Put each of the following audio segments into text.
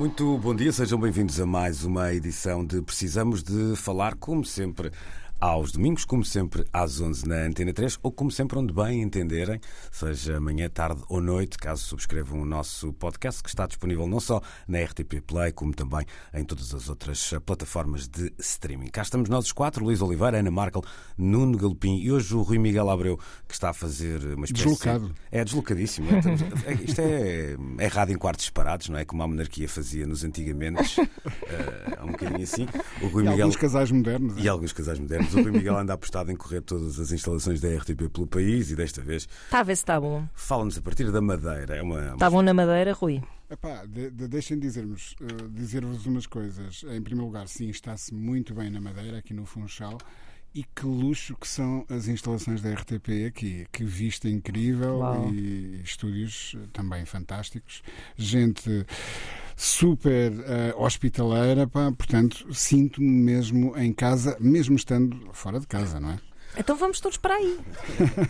Muito bom dia, sejam bem-vindos a mais uma edição de Precisamos de Falar, como sempre, aos domingos, como sempre, às 11 na Antena 3, ou como sempre, onde bem entenderem, seja manhã, tarde ou noite, caso subscrevam o nosso podcast, que está disponível não só na RTP Play, como também em todas as outras plataformas de streaming. Cá estamos nós os quatro, Luís Oliveira, Ana Markel, Nuno Galopim e hoje o Rui Miguel Abreu, que está a fazer uma espécie... Deslocado. É, deslocadíssimo. É, isto é, é errado em quartos separados, não é? Como a monarquia fazia nos antigamente. É um bocadinho assim. O Rui E Miguel... alguns casais modernos. E alguns casais modernos. O Rui Miguel anda apostado em correr todas as instalações da RTP pelo país e desta vez Está a ver se está bom. fala-nos a partir da Madeira. É uma, Está bom na Madeira, Rui? Epá, de, de, deixem dizermos, eh, dizer-vos umas coisas. Em primeiro lugar, sim, está-se muito bem na Madeira, aqui no Funchal. E que luxo que são as instalações da RTP aqui. Que vista incrível Uau. e estúdios eh, também fantásticos. Gente super eh, hospitaleira, pá, portanto, sinto-me mesmo em casa, mesmo estando fora de casa, não é? Então vamos todos para aí.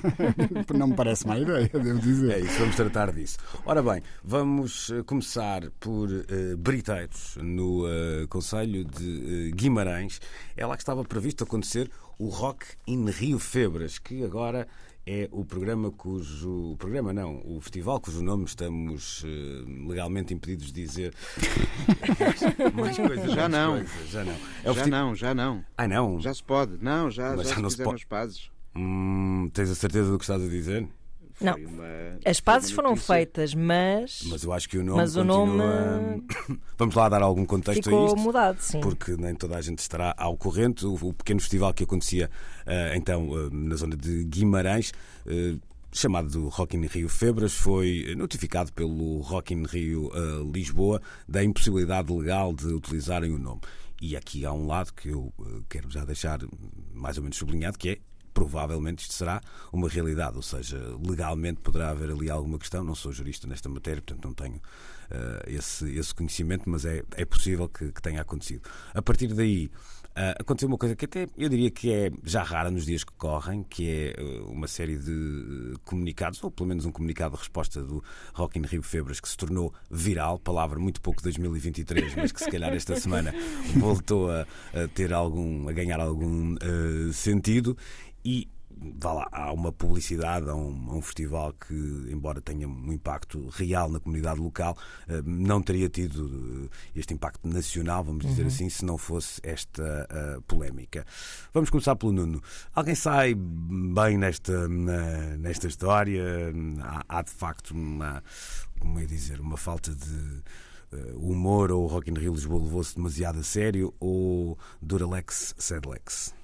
Não me parece má ideia, devo dizer. É isso, vamos tratar disso. Ora bem, vamos eh, começar por uh, Briteiros, no uh, Conselho de uh, Guimarães. É lá que estava previsto acontecer o Rock in Rio Febras, que agora é o programa cujo. O programa não, o festival cujo nome estamos uh, legalmente impedidos de dizer. mais coisas, Já não. coisas, já não. É já não, já não. Ah, não? Já se pode. Não, já, Mas já, já se não se pode. Hum, tens a certeza do que estás a dizer? Não. uma- As pazes foram feitas, mas, Mas eu acho que o nome Mas o continua... nome- Vamos lá dar algum contexto a ficou isto. mudado, sim. Porque nem toda a gente estará ao corrente. O, o pequeno festival que acontecia eh, então eh, na zona de Guimarães, eh, chamado Rock in Rio Febras, foi notificado pelo Rock in Rio eh, Lisboa da impossibilidade legal de utilizarem o nome. E aqui há um lado que eu eh, quero já deixar mais ou menos sublinhado, que é provavelmente isto será uma realidade, ou seja, legalmente poderá haver ali alguma questão. Não sou jurista nesta matéria, portanto não tenho eh, esse, esse conhecimento, mas é, é possível que, que tenha acontecido. A partir daí, eh, aconteceu uma coisa que até eu diria que é já rara nos dias que correm, que é eh, uma série de comunicados, ou pelo menos um comunicado de resposta do Rock in Rio Febras que se tornou viral, palavra muito pouco 2023, mas que se calhar esta semana voltou a, a ter algum, a ganhar algum eh, sentido e vá lá, há uma publicidade, há um, há um festival que, embora tenha um impacto real na comunidade local, eh, não teria tido eh, este impacto nacional, vamos dizer assim, se não fosse esta eh, polémica. Vamos começar pelo Nuno. Alguém sai bem nesta, na- nesta história? Há, há, de facto uma, como é dizer, uma falta de. humor ou o Rock in Rio Lisboa levou-se demasiado a sério ou Duralex Sedlex?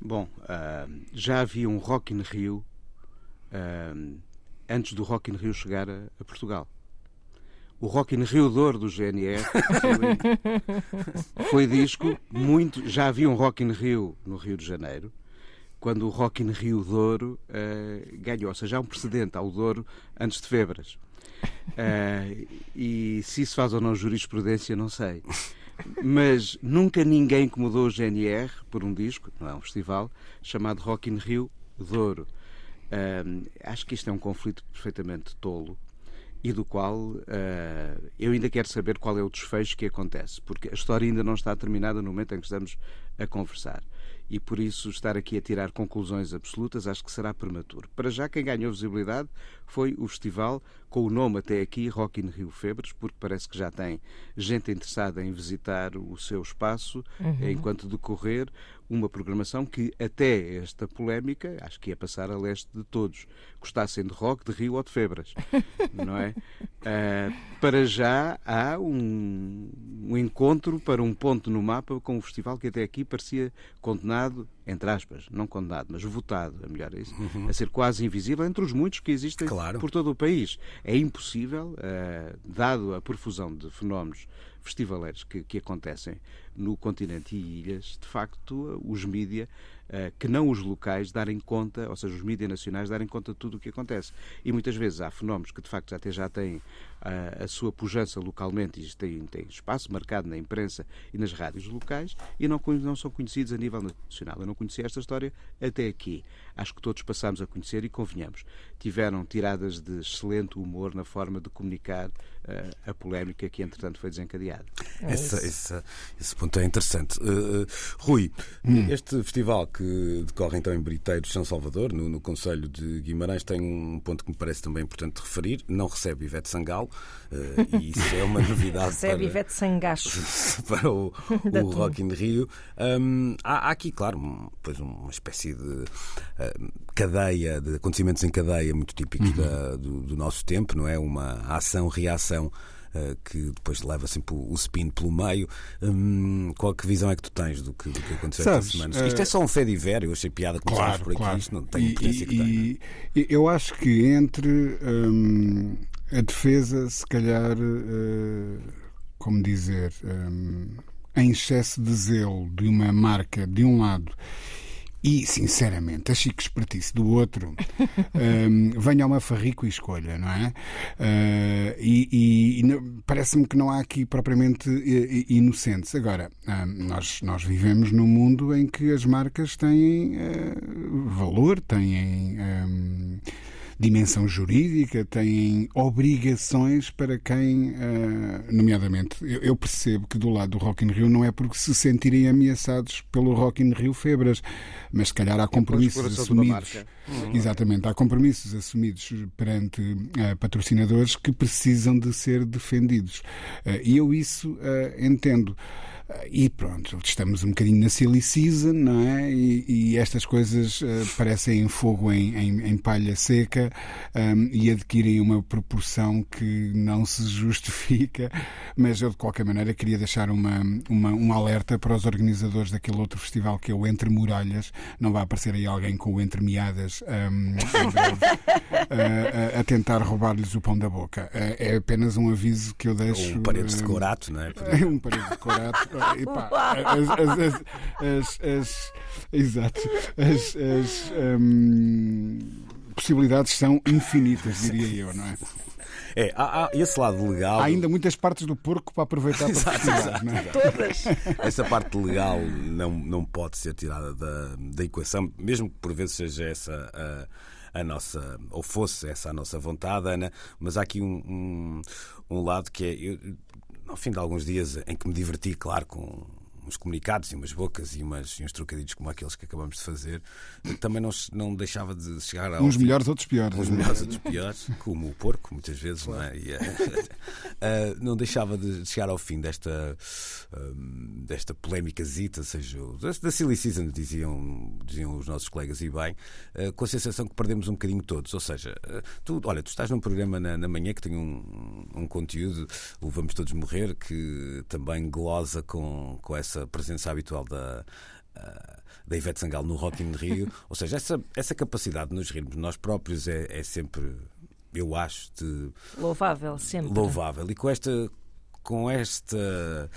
Bom, ah, já havia um Rock in Rio ah, antes do Rock in Rio chegar a, a Portugal. O Rock in Rio de Ouro do GNR foi, foi disco muito. Já havia um Rock in Rio no Rio de Janeiro, quando o Rock in Rio de Ouro ah, ganhou. Ou seja, há um precedente ao Douro antes de Febras. Ah, e se isso faz ou não jurisprudência, não sei. Mas nunca ninguém incomodou o GNR por um disco, não é um festival, chamado Rock in Rio Douro. Ahm, acho que isto é um conflito perfeitamente tolo e do qual ah, eu ainda quero saber qual é o desfecho que acontece, porque a história ainda não está terminada no momento em que estamos a conversar. E por isso estar aqui a tirar conclusões absolutas acho que será prematuro. Para já, quem ganhou visibilidade foi o festival com o nome até aqui Rock in Rio Febres, porque parece que já tem gente interessada em visitar o seu espaço enquanto decorrer uma programação que até esta polémica, acho que ia passar a leste de todos, gostassem de rock, de Rio ou de Febras, não é? Ah, para já há um, um encontro para um ponto no mapa com o festival que até aqui parecia condenado, entre aspas, não condenado, mas votado, é melhor isso, a ser quase invisível entre os muitos que existem Claro. por todo o país. É impossível, eh, dado a profusão de fenómenos festivaleiros que, que acontecem no continente e ilhas, de facto, os mídia, eh, que não os locais, darem conta, ou seja, os mídias nacionais darem conta de tudo o que acontece. E muitas vezes há fenómenos que, de facto, até já têm ah, a sua pujança localmente e têm, têm espaço marcado na imprensa e nas rádios locais e não, não são conhecidos a nível nacional. Eu não conhecia esta história até aqui. Acho que todos passámos a conhecer e convenhamos. Tiveram tiradas de excelente humor na forma de comunicar ah, a polémica que, entretanto, foi desencadeada. É isso. essa- esse ponto é interessante. Uh, uh, Rui, Hum. este festival que decorre então em Briteiros, São Salvador, no, no Conselho de Guimarães, tem um ponto que me parece também importante referir. Não recebe Ivete Sangalo, uh, e isso é uma novidade Recebe para, Ivete Sangacho. para o, o. Rock in Rio. Um, há, há aqui, claro, pois uma espécie de um, cadeia, de acontecimentos em cadeia muito típicos da- do, do nosso tempo, não é? Uma ação-reação. uh, que depois leva sempre o, spin pelo meio. Hum, qual que visão é que tu tens do que, do que aconteceu Sabes, esta semana? uh, Isto é só um fé de ver, eu achei piada começarmos Claro, por aqui, claro. isto não tem E- importância que e- tem. não é? e- eu acho que entre hum, a defesa, se calhar, eh, como dizer, hum, em excesso de zelo de uma marca de um lado e, sinceramente, a chique espertice do outro, hum, venha uma farrico e escolha, não é? Eh, e e- e parece-me que não há aqui propriamente eh, inocentes. Agora, hum, nós, nós vivemos num mundo em que as marcas têm eh, valor, têm. hum, dimensão jurídica, têm obrigações para quem, eh, nomeadamente, eu, percebo que do lado do Rock in Rio não é porque se sentirem ameaçados pelo Rock in Rio Febras, mas se calhar há compromissos assumidos. marca. Exatamente, há compromissos assumidos perante eh, patrocinadores que precisam de ser defendidos. Eh, E eu isso entendo. Eh, E pronto, estamos um bocadinho na silly season, não é? E, e estas coisas eh, parecem fogo em, em- em palha seca ehm, e adquirem uma proporção que não se justifica. Mas eu, de qualquer maneira, queria deixar uma, uma- um alerta para os organizadores daquele outro festival que é o Entre Muralhas. Não vai aparecer aí alguém com o Entre Meadas ehm, em breve, eh, a, a tentar roubar-lhes o pão da boca. É apenas um aviso que eu deixo. Um paredes de ehm, corato, não é? é um parede de corato. E pá, as, as, as, as- as- exato. As, as, hum, possibilidades são infinitas, diria eu, não é? É, há, há esse lado legal. Há ainda muitas partes do porco para aproveitar para exato, não é? Todas. Essa parte legal não, não pode ser tirada da, da equação, mesmo que por vezes seja essa a, a nossa, ou fosse essa a nossa vontade, Ana, mas há aqui um, um, um lado que é. Eu, ao fim de alguns dias em que me diverti, claro, com uns comunicados e umas bocas e, umas, e uns trocadilhos como aqueles que acabamos de fazer, também não, não deixava de chegar ao Uns fim- melhores, outros piores. uns melhores, outros piores, como o porco, muitas vezes, não é? E, eh, não deixava de chegar ao fim desta, hum, desta polémica zita, seja da Silly Season, diziam, diziam os nossos colegas, e bem, eh, com a sensação que perdemos um bocadinho todos. Ou seja, tu, olha, tu estás num programa na, na manhã que tem um, um conteúdo, o Vamos Todos Morrer, que também glosa com, com essa presença habitual da. ah, da Ivete Sangalo no Rock in Rio, ou seja, essa, essa capacidade de nos rirmos de nós próprios é, é sempre, eu acho, de Louvável, sempre. louvável. E com esta, com esta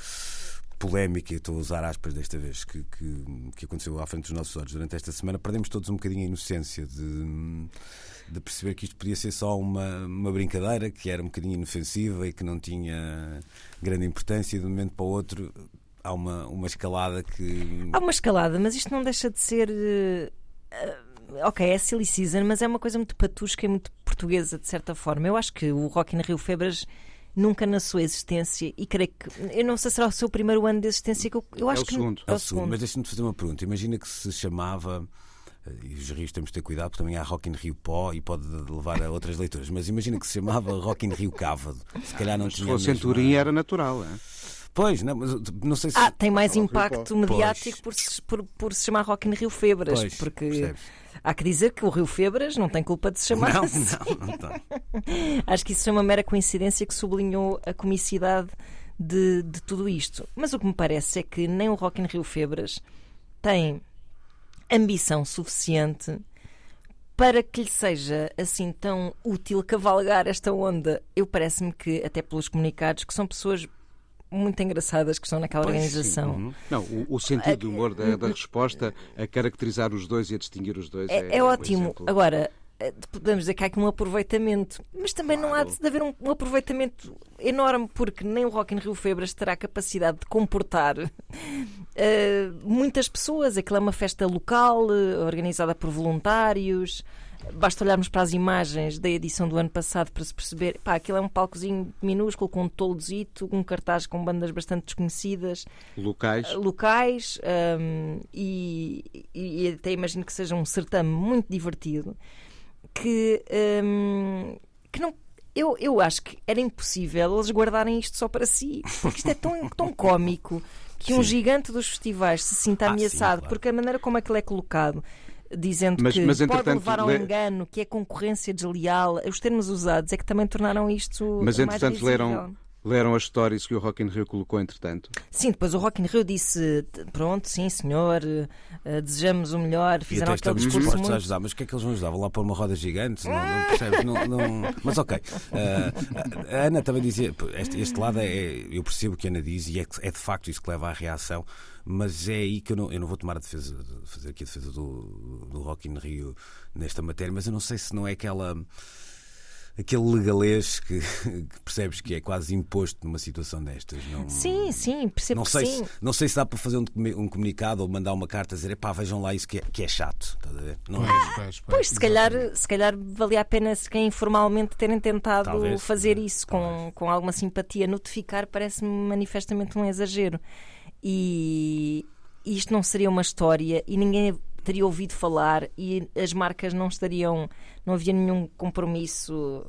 polémica, e estou a usar aspas desta vez, que, que, que aconteceu à frente dos nossos olhos durante esta semana, perdemos todos um bocadinho a inocência de, de perceber que isto podia ser só uma, uma brincadeira, que era um bocadinho inofensiva e que não tinha grande importância, e de um momento para o outro há uma, uma escalada que. Há uma escalada, mas isto não deixa de ser. eh, ok, é silly season, mas é uma coisa muito patusca e muito portuguesa, de certa forma. Eu acho que o Rock in Rio Febras nunca na sua existência, e creio que. Eu não sei se será o seu primeiro ano de existência, que eu, eu acho o que. segundo. É o É o segundo, segundo. mas deixa-me fazer uma pergunta. Imagina que se chamava. eh, E os rios temos de ter cuidado, porque também há Rock in Rio Pó e pode levar a outras leituras. Mas imagina que se chamava Rock in Rio Cávado. Se calhar não Se tinha. a fosse em mesma- Turim era natural. é? Pois, não, mas não sei se. Ah, tem mais impacto mediático por se, por, por se chamar Rock in Rio Febras, Pois, porque percebes? há que dizer que o Rio Febras não tem culpa de se chamar Não, assim. não, não tem. Acho que isso foi uma mera coincidência que sublinhou a comicidade de, de tudo isto. Mas o que me parece é que nem o Rock in Rio Febras tem ambição suficiente para que lhe seja assim tão útil cavalgar esta onda. Eu parece-me que, até pelos comunicados, que são pessoas muito engraçadas que estão naquela Pois, sim. organização. Uhum. Não, o, o sentido de humor da, da resposta a caracterizar os dois e a distinguir os dois É, é, é ótimo. Agora, eh, podemos dizer que há aqui um aproveitamento, mas também não há de haver um, um aproveitamento enorme, porque nem o Rock in Rio Febras terá capacidade de comportar eh, muitas pessoas. Aquilo é uma festa local, eh, organizada por voluntários. Basta olharmos para as imagens da edição do ano passado para se perceber. Pá, aquilo é um palcozinho minúsculo com um toldozito, um cartaz com bandas bastante desconhecidas Locais. locais hum, e, e até imagino que seja um certame muito divertido que, hum, que não eu, eu acho que era impossível eles guardarem isto só para si porque isto é tão, tão cómico que um Sim. gigante dos festivais se sinta Ah, sim, ameaçado claro. porque a maneira como aquilo é colocado dizendo Mas- que mas, pode levar ao le- engano, que é concorrência desleal, os termos usados é que também tornaram isto Mas mais entretanto visível. leram, leram as stories que o Rock in Rio colocou entretanto. Sim, depois o Rock in Rio disse pronto, sim senhor, eh, desejamos o melhor, E fizeram até aquele estamos discurso dispostos a muito... ajudar, mas o que é que eles vão ajudar? Vão lá pôr uma roda gigante? Não, não percebes? Não, não- Mas ok. Ah, a Ana também dizia, este, este lado é, eu percebo o que a Ana diz e é, é de facto isso que leva à reação, mas é aí que eu não, eu não vou tomar a defesa, fazer aqui a defesa do, do Rock in Rio nesta matéria, mas eu não sei se não é aquela. Aquele legalês que, que percebes que é quase imposto numa situação destas. Não, Sim, sim, percebo não que sei, sim. se, não sei se dá para fazer um, um comunicado ou mandar uma carta a dizer epá, vejam lá isso que é, que é chato. Estás a ver? Não é? Pois, pois, Pois, se calhar, se calhar valia a pena se quem informalmente terem tentado Talvez, fazer sim, isso com, com alguma simpatia. Notificar parece-me manifestamente um exagero. E isto não seria uma história e ninguém teria ouvido falar e as marcas não estariam, não havia nenhum compromisso.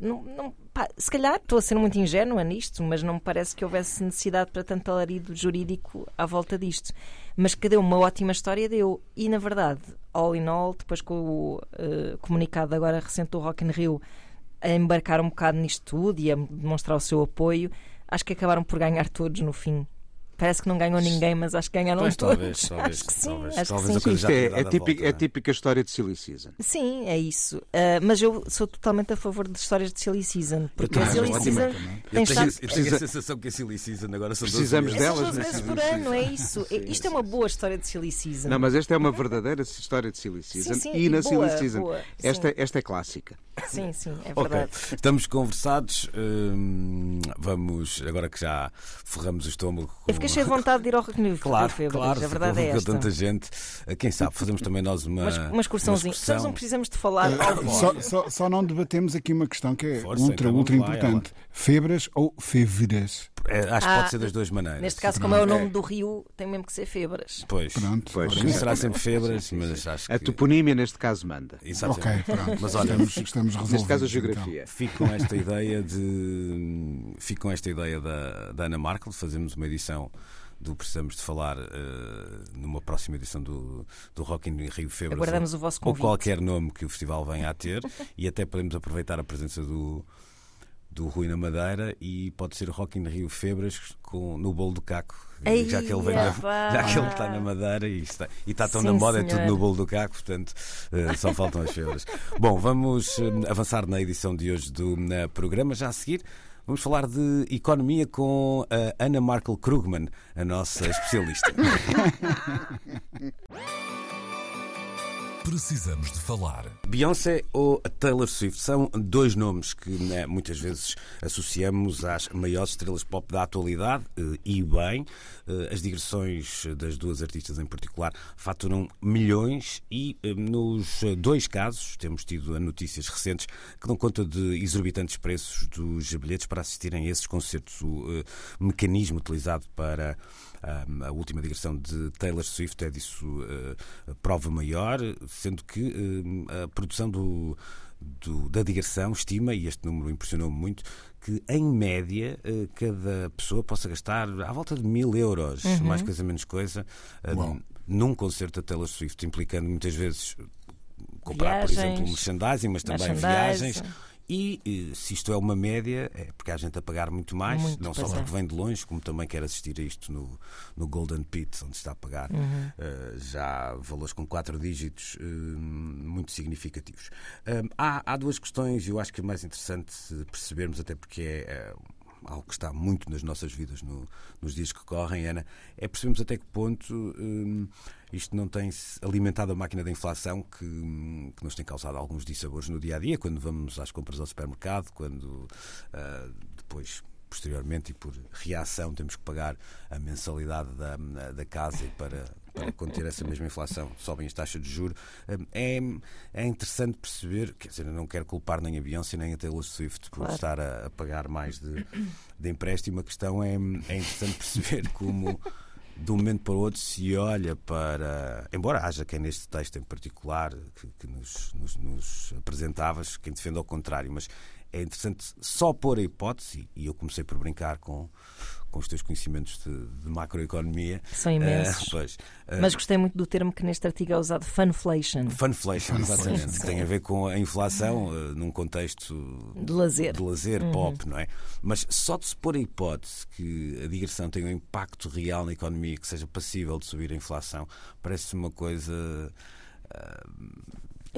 Não, não- pá, se calhar estou a ser muito ingênua nisto, mas não me parece que houvesse necessidade para tanto alarido jurídico à volta disto. Mas que deu uma ótima história, deu. E na verdade, all in all, depois com o eh, comunicado agora recente do Rock in Rio a embarcar um bocado nisto tudo e a demonstrar o seu apoio, acho que acabaram por ganhar todos no fim. Parece que não ganhou ninguém, mas acho que ganharam Pois, todos. talvez, talvez, acho que sim, talvez. acho Talvez que sim. Isto é, é, típica, volta, é é? típica história de Silly Season. Sim, é isso. Ah, mas eu sou totalmente a favor de histórias de Silly Season. Porque a Silly Season Eu tenho, estado. eu tenho a sensação que a Silly Season agora são 12 Precisamos delas 12 na vezes por ano, é isso. Isto é uma boa história de Silly Season. Não, mas esta é uma verdadeira história de Silly Season. sim, e na boa, Silly Season, boa, esta, sim. esta é clássica. Sim, sim, é verdade. estamos conversados. hum, vamos, agora que já forramos o estômago. Com... Cheio de vontade de ir ao Rio Claro, claro, a verdade é esta. tanta gente. Quem sabe, fazemos também nós uma, Uma, uma excursãozinha. uma excursão. Nós não precisamos de falar Eh, só, só- só não debatemos aqui uma questão que é Força, ultra, então ultra vamos lá, importante. Febras ou feveras? É, acho que Ah, pode ser das duas maneiras. Neste caso, como é o nome do rio, tem mesmo que ser Febras. Pois, Pronto. Pois, será sempre febras, mas acho que. A toponímia, neste caso, manda. Exatamente. Ok, pronto. Mas olha, estamos, estamos resolvidos. Neste caso, a então. geografia. Fico com esta ideia de. Fico com esta ideia da, da Ana Markel, de fazermos uma edição do Precisamos de Falar eh, numa próxima edição do, do Rock in Rio Febras. Aguardamos ou, o vosso Ou convite. qualquer nome que o festival venha a ter. e até podemos aproveitar a presença do, do Rui na Madeira e pode ser Rock in Rio Febras com, no bolo do Caco. Ei, já que ele vem epá. já que ele está na Madeira e está, e está tão Sim, na moda, é tudo no bolo do Caco, portanto eh, só faltam as febras. Bom, vamos eh, avançar na edição de hoje do eh, programa. Já a seguir, vamos falar de economia com a Ana Markel Krugman, a nossa especialista. Precisamos de falar. Beyoncé ou Taylor Swift são dois nomes que né, muitas vezes associamos às maiores estrelas pop da atualidade eh, e bem. Eh, As digressões das duas artistas em particular faturam milhões e eh, nos dois casos temos tido notícias recentes que dão conta de exorbitantes preços dos bilhetes para assistirem a esses concertos. O mecanismo utilizado para a última digressão de Taylor Swift é disso eh, prova maior, sendo que eh, a produção do, do- da digressão estima, e este número impressionou-me muito, que em média eh, cada pessoa possa gastar à volta de mil euros, mais coisa menos coisa, Uau. num concerto da Taylor Swift, implicando muitas vezes comprar, por Viagens, exemplo, merchandising, mas também merchandising. viagens E eh, se isto é uma média, é porque há gente a pagar muito mais, Muito, não só é. porque vem de longe, como também quer assistir a isto no, no Golden Pit, onde está a pagar Uhum. eh, já valores com quatro dígitos eh, muito significativos. Eh, há, há duas questões, eu acho que é mais interessante percebermos, até porque é. eh, algo que está muito nas nossas vidas no- nos dias que correm, Ana, é percebermos até que ponto hum, isto não tem alimentado a máquina da inflação que, hum, que nos tem causado alguns dissabores no dia a dia, quando vamos às compras ao supermercado, quando ah, depois. Posteriormente e por reação temos que pagar a mensalidade da, da casa e para, para conter essa mesma inflação sobem as taxas de juros. Hum, É, é interessante perceber, quer dizer, eu não quero culpar nem a Beyoncé nem a Taylor Swift por Claro. estar a, a pagar mais de, de empréstimo. A questão é, é interessante perceber como de um momento para o outro se olha para. Embora haja quem neste texto em particular que, que nos, nos, nos apresentavas, quem defende ao contrário, mas é interessante só pôr a hipótese, e eu comecei por brincar com, com os teus conhecimentos de, de macroeconomia. São imensos. Eh, pois, eh, Mas gostei muito do termo que neste artigo é usado, funflation, Funflation, exatamente. Sim. Tem a ver com a inflação eh, num contexto de lazer. de lazer pop, não é? Mas só de se pôr a hipótese que a digressão tenha um impacto real na economia, que seja passível de subir a inflação, parece uma coisa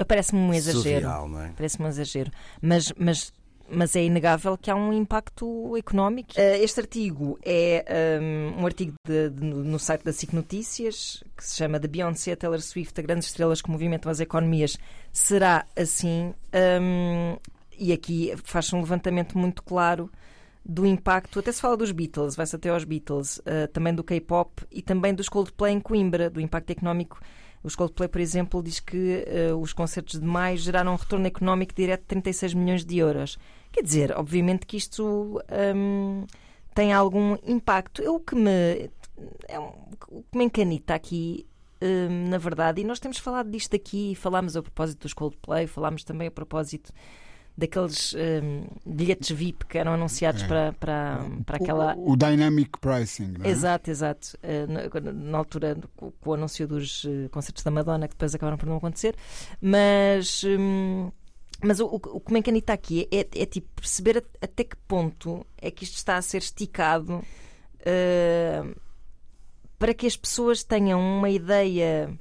Parece-me um exagero. surreal, não é? Parece-me um exagero. Mas, mas, mas é inegável que há um impacto económico. Eh, Este artigo é um, um artigo de- de- no site da SIC Notícias, que se chama de Beyoncé a Taylor Swift, a grandes estrelas que movimentam as economias. Será assim? Um, e aqui faz-se um levantamento muito claro do impacto, até se fala dos Beatles, vai-se até aos Beatles, eh, também do K-pop e também dos Coldplay em Coimbra, do impacto económico. Os Coldplay, por exemplo, diz que eh, os concertos de maio geraram um retorno económico direto de 36 milhões de euros. Quer dizer, obviamente que isto hum, tem algum impacto. Eu, o que me, é um- o que me encanita aqui, hum, na verdade, e nós temos falado disto aqui, falámos a propósito dos Coldplay, falámos também a propósito daqueles hum, bilhetes VIP que eram anunciados É. para, para, para aquela. O, dynamic pricing, não é? Exato, exato. Eh, na, na altura, com, o anúncio dos eh, concertos da Madonna, que depois acabaram por não acontecer. Mas, hum, mas o, o, o que me encanita aqui é, é, tipo perceber até que ponto é que isto está a ser esticado eh, para que as pessoas tenham uma ideia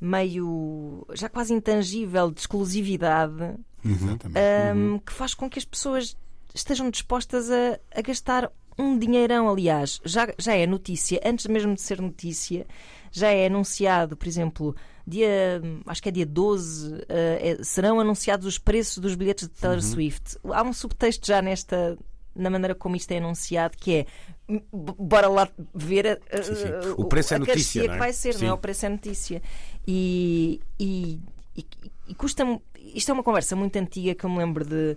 meio já quase intangível de exclusividade Exatamente. hum, que faz com que as pessoas estejam dispostas a, a gastar um dinheirão. Aliás, já, já é notícia, antes mesmo de ser notícia, já é anunciado, por exemplo, dia, acho que é dia 12, eh, é- serão anunciados os preços dos bilhetes de Taylor Swift. Há um subtexto já nesta. Na maneira como isto é anunciado, que é bora lá ver a, Sim, sim. O preço é a notícia, carestia não é? que vai ser, não Sim. é? O preço é notícia. E, e, e, e custa-me. Isto é uma conversa muito antiga que eu me lembro de.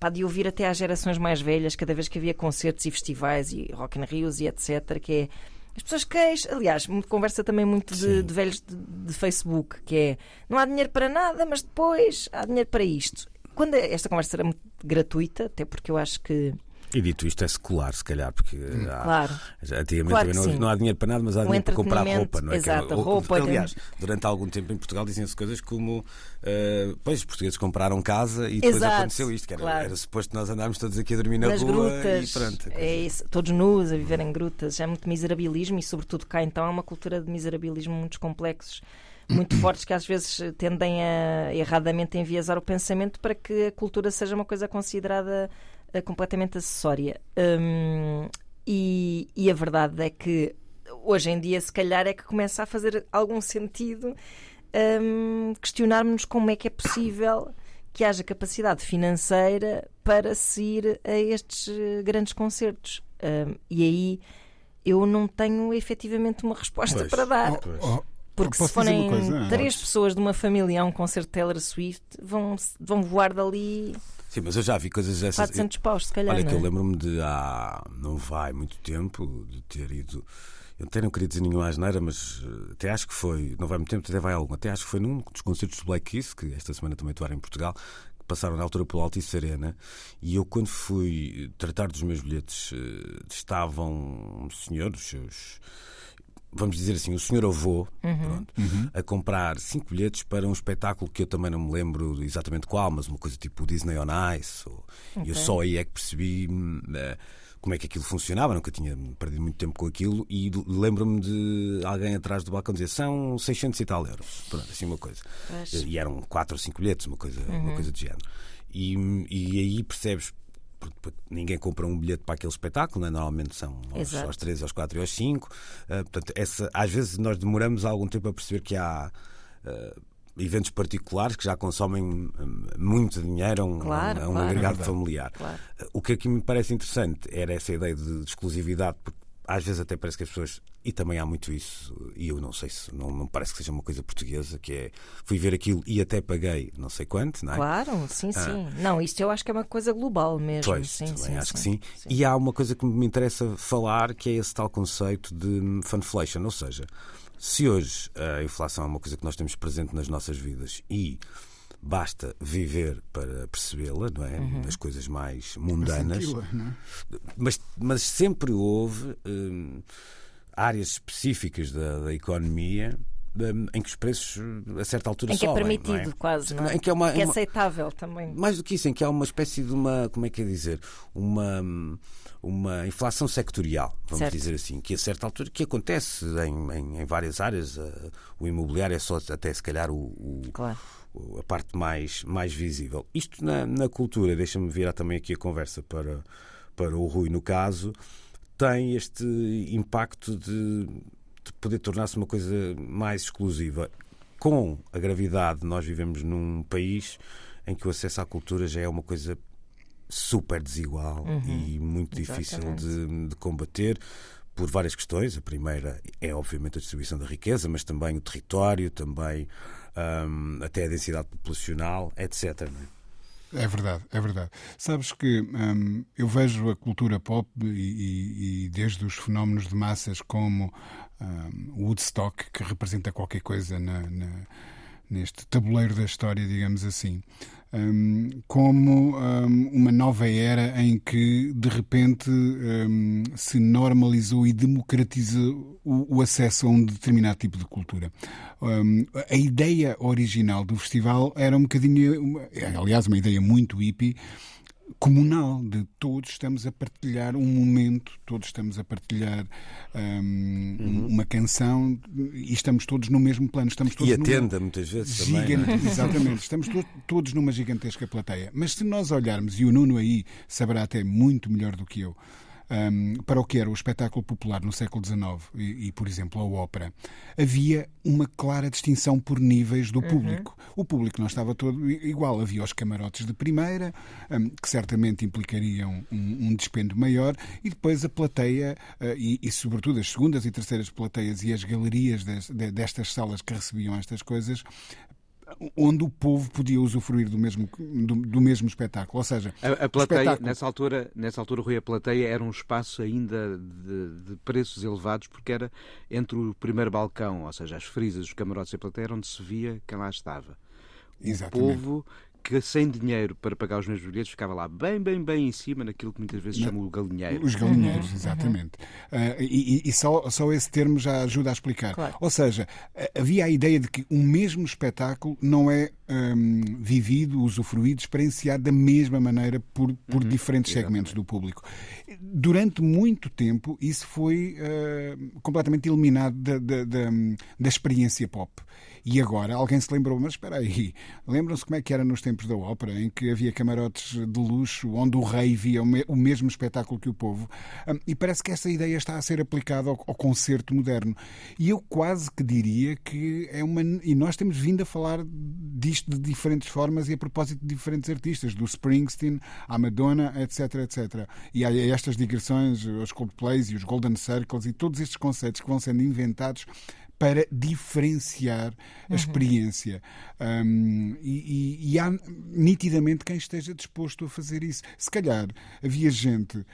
Pá, de ouvir até às gerações mais velhas, cada vez que havia concertos e festivais e Rock in Rios e etc., que é as pessoas queixam, aliás, conversa também muito de, de velhos de, de Facebook, que é não há dinheiro para nada, mas depois há dinheiro para isto. Quando esta conversa era muito gratuita, até porque eu acho que E dito isto é secular, se calhar, porque há- Claro. já antigamente Claro também que não, não há dinheiro para nada, mas há O dinheiro para comprar roupa, não é? Que exato, o- roupa, Aliás, durante algum tempo em Portugal diziam-se coisas como eh, pois os portugueses compraram casa e depois Exato, aconteceu isto, que era, claro. era suposto nós andarmos todos aqui a dormir na nas rua grutas, e pronto. é isso, todos nus a viver em grutas, é muito miserabilismo e sobretudo cá então é uma cultura de miserabilismo muito complexos, muito fortes que às vezes tendem a erradamente enviesar o pensamento para que a cultura seja uma coisa considerada completamente acessória. Hum, e, e a verdade é que hoje em dia se calhar é que começa a fazer algum sentido hum, questionarmos como é que é possível que haja capacidade financeira para se ir a estes eh, grandes concertos. Hum, e aí eu não tenho efetivamente uma resposta Pois. para dar. Pois. Oh, Porque se posso dizer forem coisa? três pessoas de uma família a um concerto de Taylor Swift, vão, vão voar dali Sim, mas eu já vi coisas dessas. 400 paus, se calhar. Olha, que não eu é? lembro-me de há. não vai muito tempo de ter ido. Eu até não queria dizer nenhuma asneira, mas eh, até acho que foi. Não vai muito tempo, até vai algum. Até acho que foi num dos concertos do Black Kiss, que esta semana também atuaram em Portugal, que passaram na altura pelo Altice Arena. E eu, quando fui tratar dos meus bilhetes, eh, estavam um senhor, os seus. Vamos dizer assim, o senhor avô pronto, a comprar cinco bilhetes para um espetáculo que eu também não me lembro exatamente qual, mas uma coisa tipo Disney on Ice. Ou, E eu só aí é que percebi hum, eh, como é que aquilo funcionava, nunca tinha perdido muito tempo com aquilo. E lembro-me de alguém atrás do balcão dizer são 600 e tal euros. Pronto, assim uma coisa. Pois. E eram quatro ou cinco bilhetes, uma coisa, uma coisa de género. E, e aí percebes. Porque- porque Ninguém compra um bilhete para aquele espetáculo, né? normalmente são aos, Exato. aos 3, aos 4 e aos 5. Uh, portanto, essa, às vezes nós demoramos algum tempo a perceber que há uh, eventos particulares que já consomem hum, muito dinheiro a um, Claro, a um claro. agregado É familiar. Claro. O que aqui me parece interessante era essa ideia de, de exclusividade, porque às vezes até parece que as pessoas, e também há muito isso, e eu não sei se não, não parece que seja uma coisa portuguesa, que é fui ver aquilo e até paguei não sei quanto, não é? Claro, sim, sim. Não, isto eu acho que é uma coisa global mesmo. Pois, sim, também sim, acho que sim. sim. E há uma coisa que me interessa falar que é esse tal conceito de funflation, ou seja, se hoje a inflação é uma coisa que nós temos presente nas nossas vidas e basta viver para percebê-la, não é? Uhum. As coisas mais mundanas, é? mas, mas sempre houve hum, áreas específicas da, da economia hum, em que os preços a certa altura Em que é sobem, não permitido, quase, não é? Em que é uma- que é uma- aceitável também. mais do que isso, em que há uma espécie de uma, como é que é dizer, uma, uma inflação sectorial, vamos Certo. dizer assim, que a certa altura, que acontece em, em, em várias áreas, o imobiliário é só até se calhar o, o- Claro. A parte mais, mais visível. Isto na, na cultura, deixa-me virar também aqui a conversa para, para o Rui, no caso, tem este impacto de, de poder tornar-se uma coisa mais exclusiva. Com a gravidade, nós vivemos num país em que o acesso à cultura já é uma coisa super desigual e muito difícil de, de combater por várias questões. A primeira é, obviamente, a distribuição da riqueza, mas também o território, também hum, até a densidade populacional, etc. é? É verdade, é verdade. Sabes que eu vejo a cultura pop e, e- e desde os fenómenos de massas como hum, Woodstock, que representa qualquer coisa na- na- neste tabuleiro da história, digamos assim, hum, como hum, uma nova era em que de repente hum, se normalizou e democratizou o, o acesso a um determinado tipo de cultura. A ideia original do festival era um bocadinho, aliás, uma ideia muito hippie, comunal, de todos estamos a partilhar um momento, todos estamos a partilhar hum, Uhum. uma canção e estamos todos no mesmo plano. Estamos todos E a numa- tenda, muitas vezes, também. não é? Gigante, exatamente, estamos to- todos numa gigantesca plateia. Mas se nós olharmos, e o Nuno aí saberá até muito melhor do que eu, hum, para o que era o espetáculo popular no século XIX e, e, por exemplo, a ópera, havia uma clara distinção por níveis do público. O público não estava todo igual. Havia os camarotes de primeira, hum, que certamente implicariam um, um dispêndio maior, e depois a plateia, eh, e, e, sobretudo as segundas e terceiras plateias e as galerias des- de- destas salas que recebiam estas coisas, onde o povo podia usufruir do mesmo, do, do mesmo espetáculo. Ou seja, A, a plateia, espetáculo- nessa altura, nessa altura, Rui, a plateia era um espaço ainda de, de preços elevados, porque era entre o primeiro balcão, ou seja, as frisas, os camarotes e a plateia, era onde se via quem lá estava. O Exatamente. povo que, sem dinheiro para pagar os mesmos bilhetes, ficava lá bem, bem, bem em cima, naquilo que muitas vezes chama o galinheiro. Os galinheiros, exatamente. Ah, e e- e só, só esse termo já ajuda a explicar. Claro. Ou seja, havia a ideia de que o mesmo espetáculo não é hum, vivido, usufruído, experienciado da mesma maneira por, por diferentes segmentos do público. Durante muito tempo, isso foi ah, completamente eliminado da, da, da, da experiência pop. E agora alguém se lembrou, mas espera aí, lembram-se como é que era nos tempos da ópera, em que havia camarotes de luxo, onde o rei via o, me- o mesmo espetáculo que o povo? Hum, E parece que essa ideia está a ser aplicada ao, ao concerto moderno. E eu quase que diria que é uma. E nós temos vindo a falar disto de diferentes formas e a propósito de diferentes artistas, do Springsteen à Madonna, etc, etc. E há estas digressões, os Coldplays e os Golden Circles e todos estes conceitos que vão sendo inventados para diferenciar a experiência. Hum, e, e- e há nitidamente quem esteja disposto a fazer isso. Se calhar havia gente,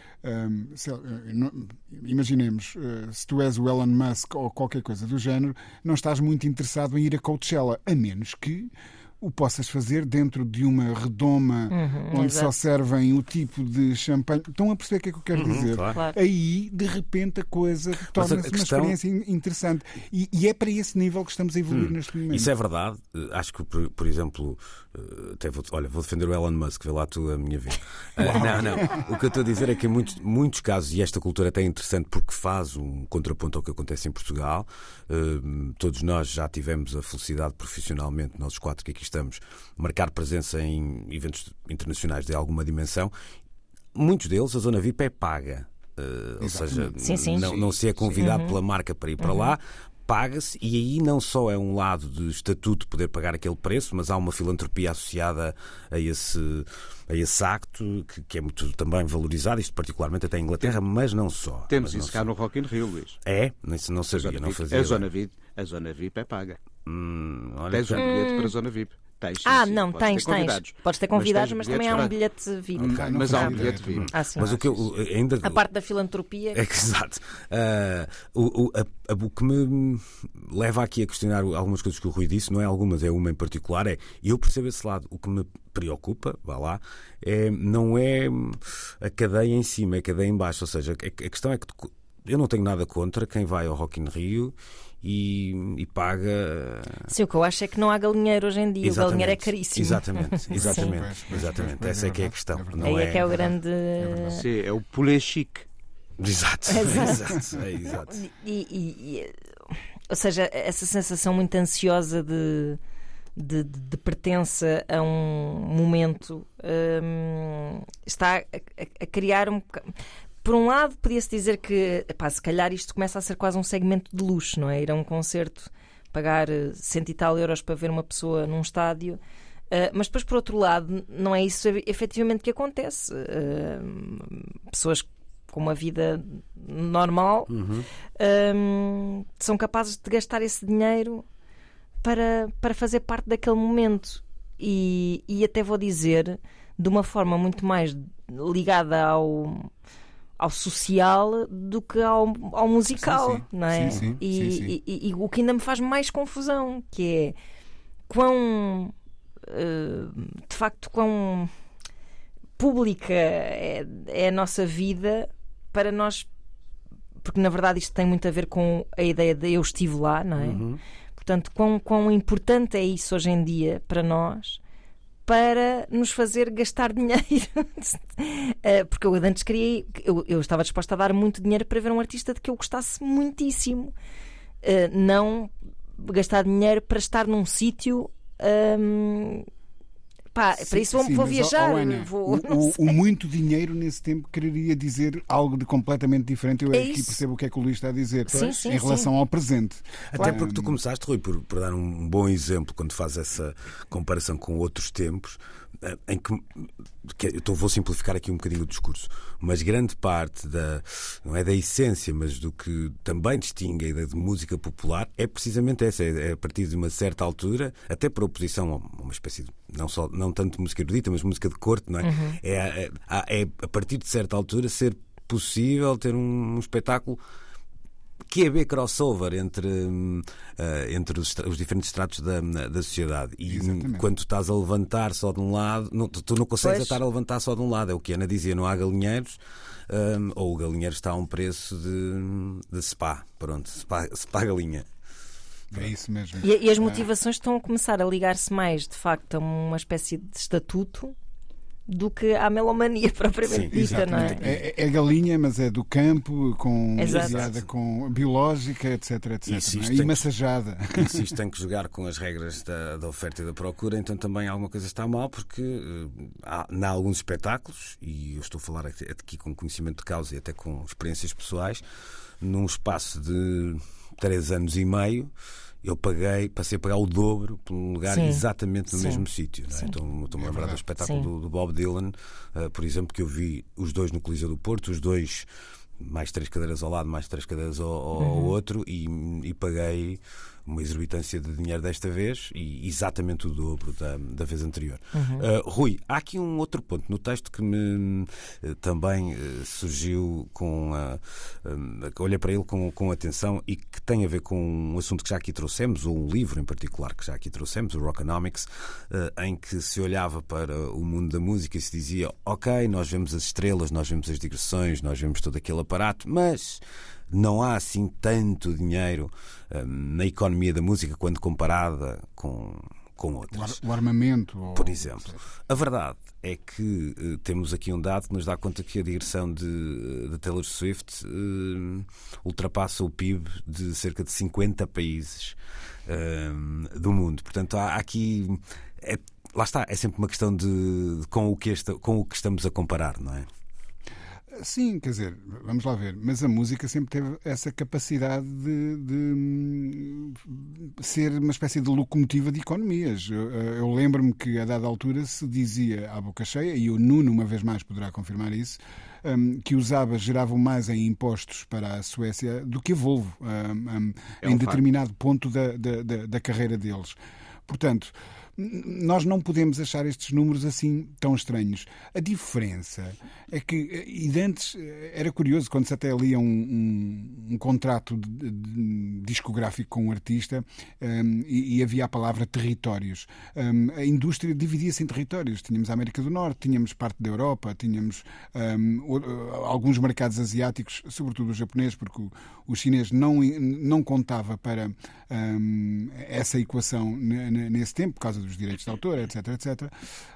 sei lá, eh, não- imaginemos, eh, se tu és o Elon Musk ou qualquer coisa do género, não estás muito interessado em ir a Coachella, a menos que o possas fazer dentro de uma redoma Uhum, onde exato. só servem o tipo de champanhe. Estão a perceber o que é que eu quero dizer? claro. Aí, de repente, a coisa torna-se questão- uma experiência in- interessante. E, e é para esse nível que estamos a evoluir neste momento. Isso é verdade. Eh, Acho que, por, por exemplo, eh, até vou, olha, vou defender o Elon Musk, vê lá tu a minha vida. Eh, não, não. O que eu estou a dizer é que em muitos, muitos casos, e esta cultura é até interessante porque faz um contraponto ao que acontece em Portugal, eh, todos nós já tivemos a felicidade profissionalmente, nós os quatro que aqui estamos, marcar presença em eventos internacionais de alguma dimensão. Muitos deles, a zona VIP é paga. Eh, ou seja, Sim, sim. não, não se é convidado pela marca para ir para lá, paga-se e aí não só é um lado de estatuto poder pagar aquele preço, mas há uma filantropia associada a esse, a esse acto que, que é muito também valorizado, isto particularmente até em Inglaterra, mas não só. Temos não isso cá só. no Rock in Rio, Luís. É? Isso não A sabia, não fazia. a zona VIP, a zona VIP é paga. Hum, olha Tens que- um bilhete para a zona VIP. Tens, Ah, sim. não, Podes ter tens, tens. Podes ter Mas convidados, tens mas, também há um bilhete VIP. Ah, não Mas há um bilhete. VIP. Ah, sim. Mas o que eu ainda. A parte da filantropia. É que, exato. Ah, o, o- a- a- o que me leva aqui a questionar algumas coisas que o Rui disse, não é algumas, é uma em particular, é eu percebo esse lado. O que me preocupa, vá lá, é, não é a cadeia em cima, é a cadeia em baixo. Ou seja, a, a questão é que eu não tenho nada contra quem vai ao Rock in Rio e, e paga. Sim, o que eu acho é que não há galinheiro hoje em dia. O galinheiro é caríssimo. Exatamente, exatamente. Pois, pois, exatamente. pois, Essa é é que é a questão. é Aí é que é o grande. Sim, é o poulet chic. Exato, exato. é, exato. E, e- e- ou seja, essa sensação muito ansiosa de, de, de- de pertença a um momento hum, está a, a- a criar um Por um lado, podia-se dizer que se calhar isto começa a ser quase um segmento de luxo, não é? Ir a um concerto, pagar eh, cento e tal euros para ver uma pessoa num estádio. Uh, mas depois, por outro lado, não é isso efetivamente que acontece. Uh, pessoas com uma vida normal um, são capazes de gastar esse dinheiro para, para fazer parte daquele momento. E, e até vou dizer, de uma forma muito mais ligada ao, ao social do que ao, ao musical, Sim, sim. não é? Sim, sim, e, sim, e- e- o que ainda me faz mais confusão, que é quão eh, de facto quão pública é, é a nossa vida para nós porque na verdade isto tem muito a ver com a ideia de eu estive lá, não é? Portanto, quão, quão importante é isso hoje em dia para nós para nos fazer gastar dinheiro. Eh, Porque eu antes queria. Eu, eu estava disposta a dar muito dinheiro para ver um artista de que eu gostasse muitíssimo. Eh, não gastar dinheiro para estar num sítio. hum, pá, para isso vou, Sim, vou mas, viajar. ó, Ana, vou, o, o- muito dinheiro nesse tempo quereria dizer algo de completamente diferente. Eu É aqui isso. percebo o que é que o Luís está a dizer Sim, sim, em relação ao presente. Até Claro, porque tu começaste, Rui, por, por dar um bom exemplo quando fazes essa comparação com outros tempos, em que, eu vou simplificar aqui um bocadinho o discurso, mas grande parte da, não é da essência, mas do que também distingue a ideia de música popular é precisamente essa, é, é a partir de uma certa altura, até por oposição a uma espécie de, não, só, não tanto música erudita, mas música de corte, não é? É, é, é a partir de certa altura ser possível ter um espetáculo que é B crossover entre, eh, entre os, os diferentes estratos da, da sociedade. E Exatamente. quando tu estás a levantar só de um lado, não- tu não consegues Pois. estar a levantar só de um lado. É o que a Ana dizia: não há galinheiros, hum, ou o galinheiro está a um preço de, de spa. Pronto, spa, spa galinha. É isso mesmo. E, e as motivações estão a começar a ligar-se mais, de facto, a uma espécie de estatuto do que à melomania propriamente Sim, dita, não é? É, é galinha, mas é do campo, com baseada com biológica, etc, etc. Não é? E. E se isto tem que jogar com as regras da, da oferta e da procura, então também alguma coisa está mal, porque eh, há, há alguns espetáculos, e eu estou a falar aqui, aqui com conhecimento de causa e até com experiências pessoais, num espaço de três anos e meio. Eu paguei, passei a pagar o dobro por um lugar Sim. exatamente no Sim. mesmo sítio. é? Então, Estou-me a lembrar do espetáculo do, do Bob Dylan, eh, por exemplo, que eu vi os dois no Coliseu do Porto, os dois mais três cadeiras ao lado, mais três cadeiras ao, ao- ao Uhum. outro, e, e paguei uma exorbitância de dinheiro desta vez e exatamente o dobro da, da vez anterior. Uhum. Uh, Rui, há aqui um outro ponto no texto que me uh, também uh, surgiu com. olhei para ele com, com atenção e que tem a ver com um assunto que já aqui trouxemos, ou um livro em particular que já aqui trouxemos, o Rockonomics, em que se olhava para o mundo da música e se dizia: Ok, nós vemos as estrelas, nós vemos as digressões, nós vemos todo aquele aparato, mas não há assim tanto dinheiro hum, na economia da música quando comparada com, com outras. O armamento. Por exemplo. A verdade é que uh, temos aqui um dado que nos dá conta que a digressão de, de Taylor Swift uh, ultrapassa o PIB de cerca de 50 países uh, do mundo. Portanto, há, há aqui. É, lá está, é sempre uma questão de, de com, o que esta, com o que estamos a comparar, não é? Sim, quer dizer, vamos lá ver, mas a música sempre teve essa capacidade de, de hum, ser uma espécie de locomotiva de economias. Eu, eu lembro-me que a dada altura se dizia à boca cheia, e o Nuno, uma vez mais, poderá confirmar isso, um, que os ABAs geravam mais em impostos para a Suécia do que a Volvo, um, um, é um em determinado ponto da, da, da, da carreira deles. Portanto, nós não podemos achar estes números assim tão estranhos. A diferença é que, e antes era curioso, quando se até lia um, um, um contrato de, de, discográfico com um artista um, e, e, havia a palavra territórios. Hum, a indústria dividia-se em territórios. Tínhamos a América do Norte, tínhamos parte da Europa, tínhamos hum, alguns mercados asiáticos, sobretudo o japonês, porque o, o chinês não, não contava para essa equação nesse tempo, por causa do dos direitos de autor, etc, etc.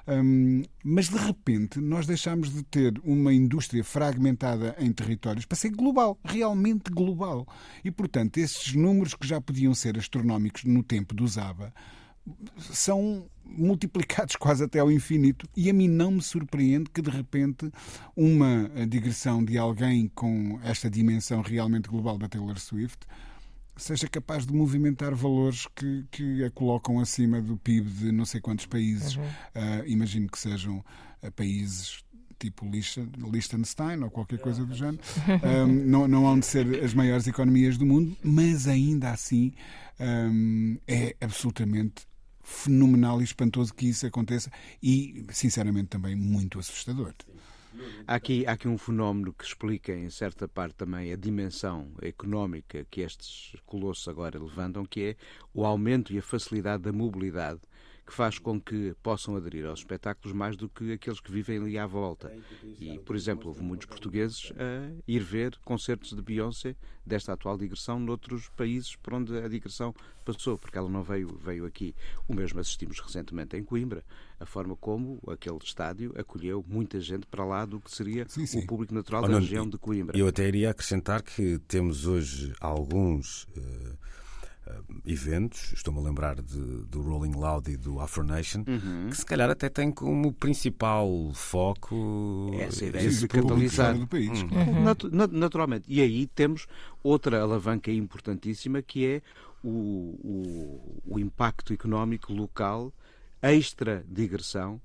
Um, mas de repente nós deixamos de ter uma indústria fragmentada em territórios para ser global, realmente global. E portanto, esses números que já podiam ser astronómicos no tempo do Zaba são multiplicados quase até ao infinito. E a mim não me surpreende que, de repente, uma digressão de alguém com esta dimensão realmente global da Taylor Swift seja capaz de movimentar valores que, que a colocam acima do PIB de não sei quantos países. Uhum. Uh, imagino que sejam uh, países tipo Liechtenstein ou qualquer coisa do género. Um, não, não hão de ser as maiores economias do mundo, mas ainda assim um, é absolutamente fenomenal e espantoso que isso aconteça e, sinceramente, também muito assustador. Há aqui, há aqui um fenómeno que explica, em certa parte, também a dimensão económica que estes colossos agora levantam, que é o aumento e a facilidade da mobilidade que faz com que possam aderir aos espetáculos mais do que aqueles que vivem ali à volta. E, por exemplo, houve muitos portugueses a ir ver concertos de Beyoncé desta atual digressão noutros países por onde a digressão passou, porque ela não veio, veio aqui. O mesmo assistimos recentemente em Coimbra, a forma como aquele estádio acolheu muita gente para lá do que seria sim, sim. o público natural oh, da não, região de Coimbra. Eu até iria acrescentar que temos hoje alguns. Uh uh, eventos, estou-me a lembrar de, do Rolling Loud e do Afro Nation, uhum. que se calhar até tem como principal foco essa ideia de catalisar do país. Uhum. Natu naturalmente. E aí temos outra alavanca importantíssima que é o, o, o impacto económico local extra digressão,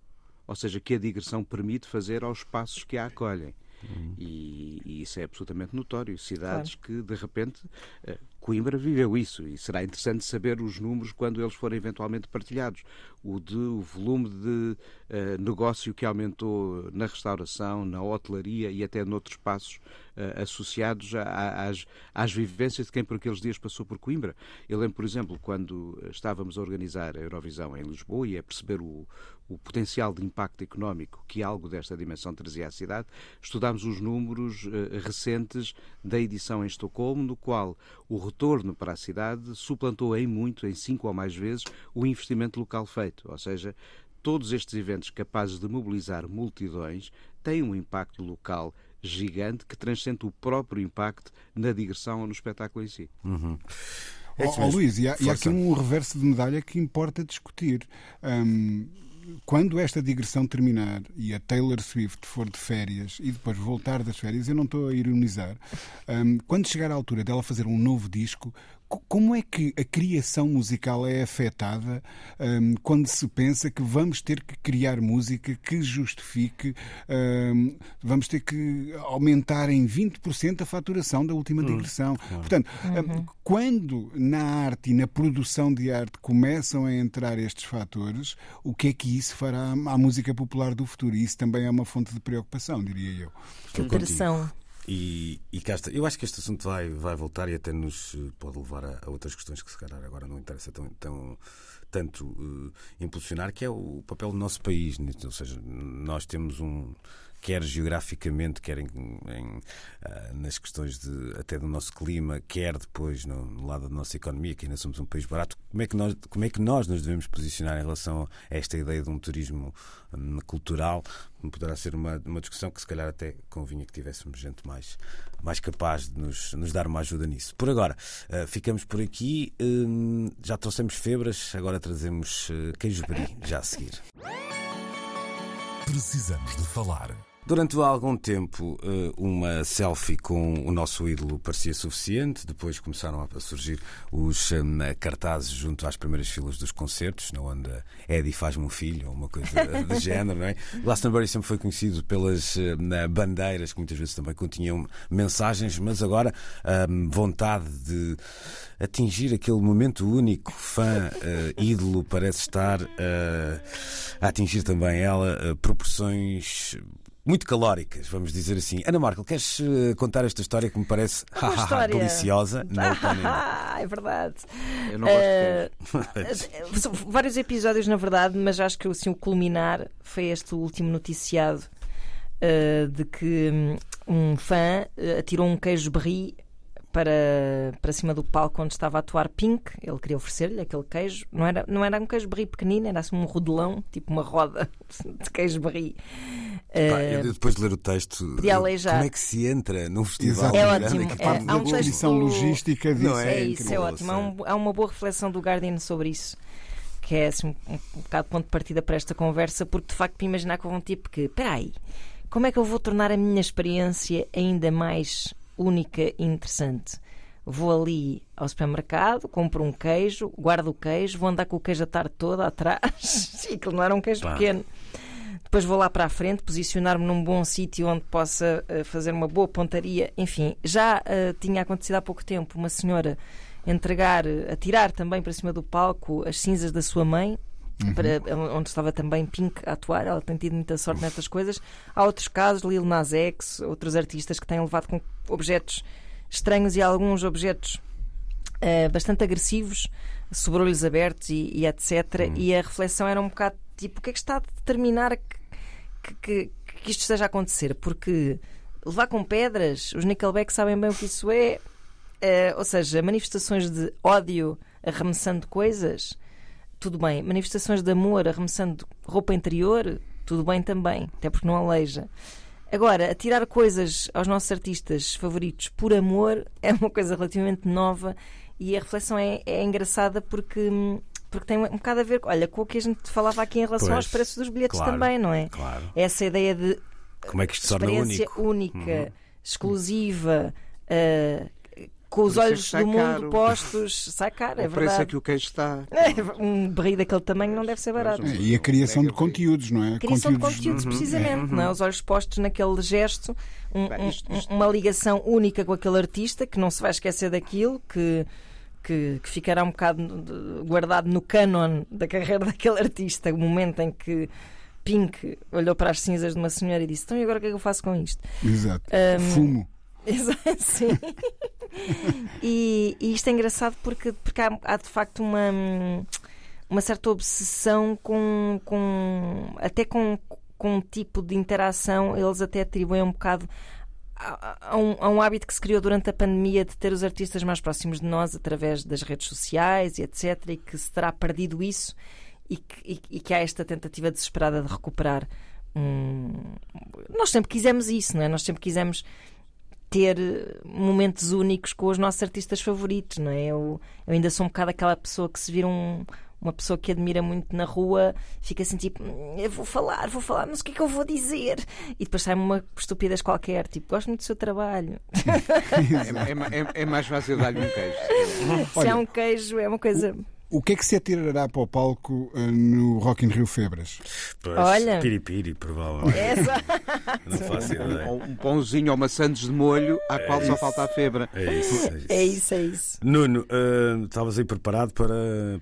ou seja, que a digressão permite fazer aos espaços que a acolhem. Uhum. E, e, isso é absolutamente notório. Cidades claro. que, de repente, uh, Coimbra viveu isso e será interessante saber os números quando eles forem eventualmente partilhados. O, de, o volume de uh, negócio que aumentou na restauração, na hotelaria e até noutros espaços uh, associados a, às, às vivências de quem por aqueles dias passou por Coimbra. Eu lembro, por exemplo, quando estávamos a organizar a Eurovisão em Lisboa e a perceber o, o potencial de impacto económico que algo desta dimensão trazia à cidade, estudámos os números uh, recentes da edição em Estocolmo, no qual o retorno para a cidade suplantou em muito, em cinco ou mais vezes, o investimento local feito. Ou seja, todos estes eventos capazes de mobilizar multidões têm um impacto local gigante que transcende o próprio impacto na digressão ou no espetáculo em si. Uhum. É oh, oh, Luís, e há, e há, aqui um reverso de medalha que importa discutir. Um, quando esta digressão terminar e a Taylor Swift for de férias e depois voltar das férias, eu não estou a ironizar, um, quando chegar à altura dela fazer um novo disco, como é que a criação musical é afetada um, quando se pensa que vamos ter que criar música que justifique, um, vamos ter que aumentar em 20% a faturação da última digressão? Claro. Portanto, uhum. um, quando na arte e na produção de arte começam a entrar estes fatores, o que é que isso fará à música popular do futuro? E isso também é uma fonte de preocupação, diria eu. Interação. E, e cá está. Eu acho que este assunto vai, vai voltar e até nos eh, pode levar a, a outras questões que se calhar agora não interessa tão, tão tanto uh, impulsionar, que é o papel do nosso país. Ou seja, nós temos um quer geograficamente, quer em, em, uh, nas questões de, até do nosso clima, quer depois no, no, lado da nossa economia, que ainda somos um país barato, como é, que nós, como é que nós nos devemos posicionar em relação a esta ideia de um turismo um, cultural? Poderá ser uma, uma discussão que se calhar até convinha que tivéssemos gente mais, mais capaz de nos, nos dar uma ajuda nisso. Por agora, uh, ficamos por aqui. Uh, já trouxemos febras, agora trazemos uh, queijo brie, já a seguir. Precisamos de falar. Durante algum tempo, eh, uma selfie com o nosso ídolo parecia suficiente. Depois começaram a surgir os eh, cartazes junto às primeiras filas dos concertos, na onda Eddie faz-me um filho, ou uma coisa do género, não é? Glastonbury sempre foi conhecido pelas eh, bandeiras, que muitas vezes também continham mensagens, mas agora a vontade de atingir aquele momento único, fã, ídolo, parece estar a atingir também ela proporções muito calóricas, vamos dizer assim. Ana Markel, queres uh, contar esta história que me parece história... deliciosa? Não, é verdade. Eu não gosto uh, de uh, Vários episódios, na verdade, mas acho que assim, o culminar foi este último noticiado uh, de que um fã atirou um queijo berri para, para cima do palco onde estava a atuar Pink. Ele queria oferecer-lhe aquele queijo. Não era, não era um queijo berri pequenino, era assim um rodelão, tipo uma roda de queijo berri. uh, depois de ler o texto, como é que se entra num festival? É ótimo. É, há uma descrição logística disso. Não é, é isso, é ótimo. Há, um, há, uma boa reflexão do Guardian sobre isso. Que é assim, um, um bocado de ponto de partida para esta conversa, porque de facto imaginar com um tipo que, espera aí, como é que eu vou tornar a minha experiência ainda mais única e interessante. Vou ali ao supermercado, compro um queijo, guardo o queijo, vou andar com o queijo a tarde toda atrás. e aquilo não era um queijo Pá. pequeno. Depois vou lá para a frente, posicionar-me num bom sítio onde possa uh, fazer uma boa pontaria. Enfim, já uh, tinha acontecido há pouco tempo uma senhora entregar, uh, atirar também para cima do palco as cinzas da sua mãe, Uhum. Para, onde estava também Pink a atuar. Ela tem tido muita sorte nestas coisas. Há outros casos, Lil Nas X, outros artistas que têm levado com objetos estranhos e alguns objetos uh, bastante agressivos, sobrolhos abertos e, e etc. Uhum. E a reflexão era um bocado tipo: o que é que está a determinar que, que, que isto esteja a acontecer? Porque levar com pedras, os Nickelback sabem bem o que isso é. Uh, ou seja, manifestações de ódio arremessando coisas tudo bem. Manifestações de amor arremessando roupa interior, tudo bem também, até porque não aleija. Agora, atirar coisas aos nossos artistas favoritos por amor é uma coisa relativamente nova e a reflexão é, é engraçada porque, porque tem um bocado a ver olha, com o que a gente falava aqui em relação pois, aos preços dos bilhetes claro, também, não é? Claro. Essa ideia de como é que isto único? única, uhum. exclusiva, uh, com os é olhos do mundo caro. postos, sai caro, é o verdade. preço é que o queijo está. É, um barril daquele tamanho não deve ser barato. É, e a criação de conteúdos, não é? A criação conteúdos... de conteúdos, uhum, precisamente, uhum. não é? Os olhos postos naquele gesto, um, Bem, isto, isto... uma ligação única com aquele artista que não se vai esquecer daquilo, que. Que, que ficará um bocado guardado no canon da carreira daquele artista, o momento em que Pink olhou para as cinzas de uma senhora e disse: Então, e agora o que é que eu faço com isto? Exato. Um, Fumo. Sim. E, e, isto é engraçado porque, porque há, há, de facto uma, uma certa obsessão com, com até com, com um tipo de interação, eles até atribuem um bocado a, um, um hábito que se criou durante a pandemia de ter os artistas mais próximos de nós através das redes sociais e etc. e que se terá perdido isso e que, e, e que há esta tentativa desesperada de recuperar. Um... Nós sempre quisemos isso, não é? Nós sempre quisemos ter momentos únicos com os nossos artistas favoritos, não é? Eu, eu ainda sou um bocado aquela pessoa que se vira um, uma pessoa que admira muito na rua fica assim tipo, "Hum, eu vou falar, vou falar, mas o que é que eu vou dizer? E depois sai uma estupidez qualquer, tipo, gosto muito do seu trabalho. É, é é- é mais fácil dar-lhe um queijo. Se é um queijo, é uma coisa. O que é que se atirará para o palco eh, no Rock in Rio Febras? Pois, Olha. Piripiri, provavelmente. Essa. Não faço ideia. Um, um pãozinho ou maçãs de molho, à qual só falta a febra. É isso. É isso. É isso, é isso. Nuno, ah, estavas aí preparado para,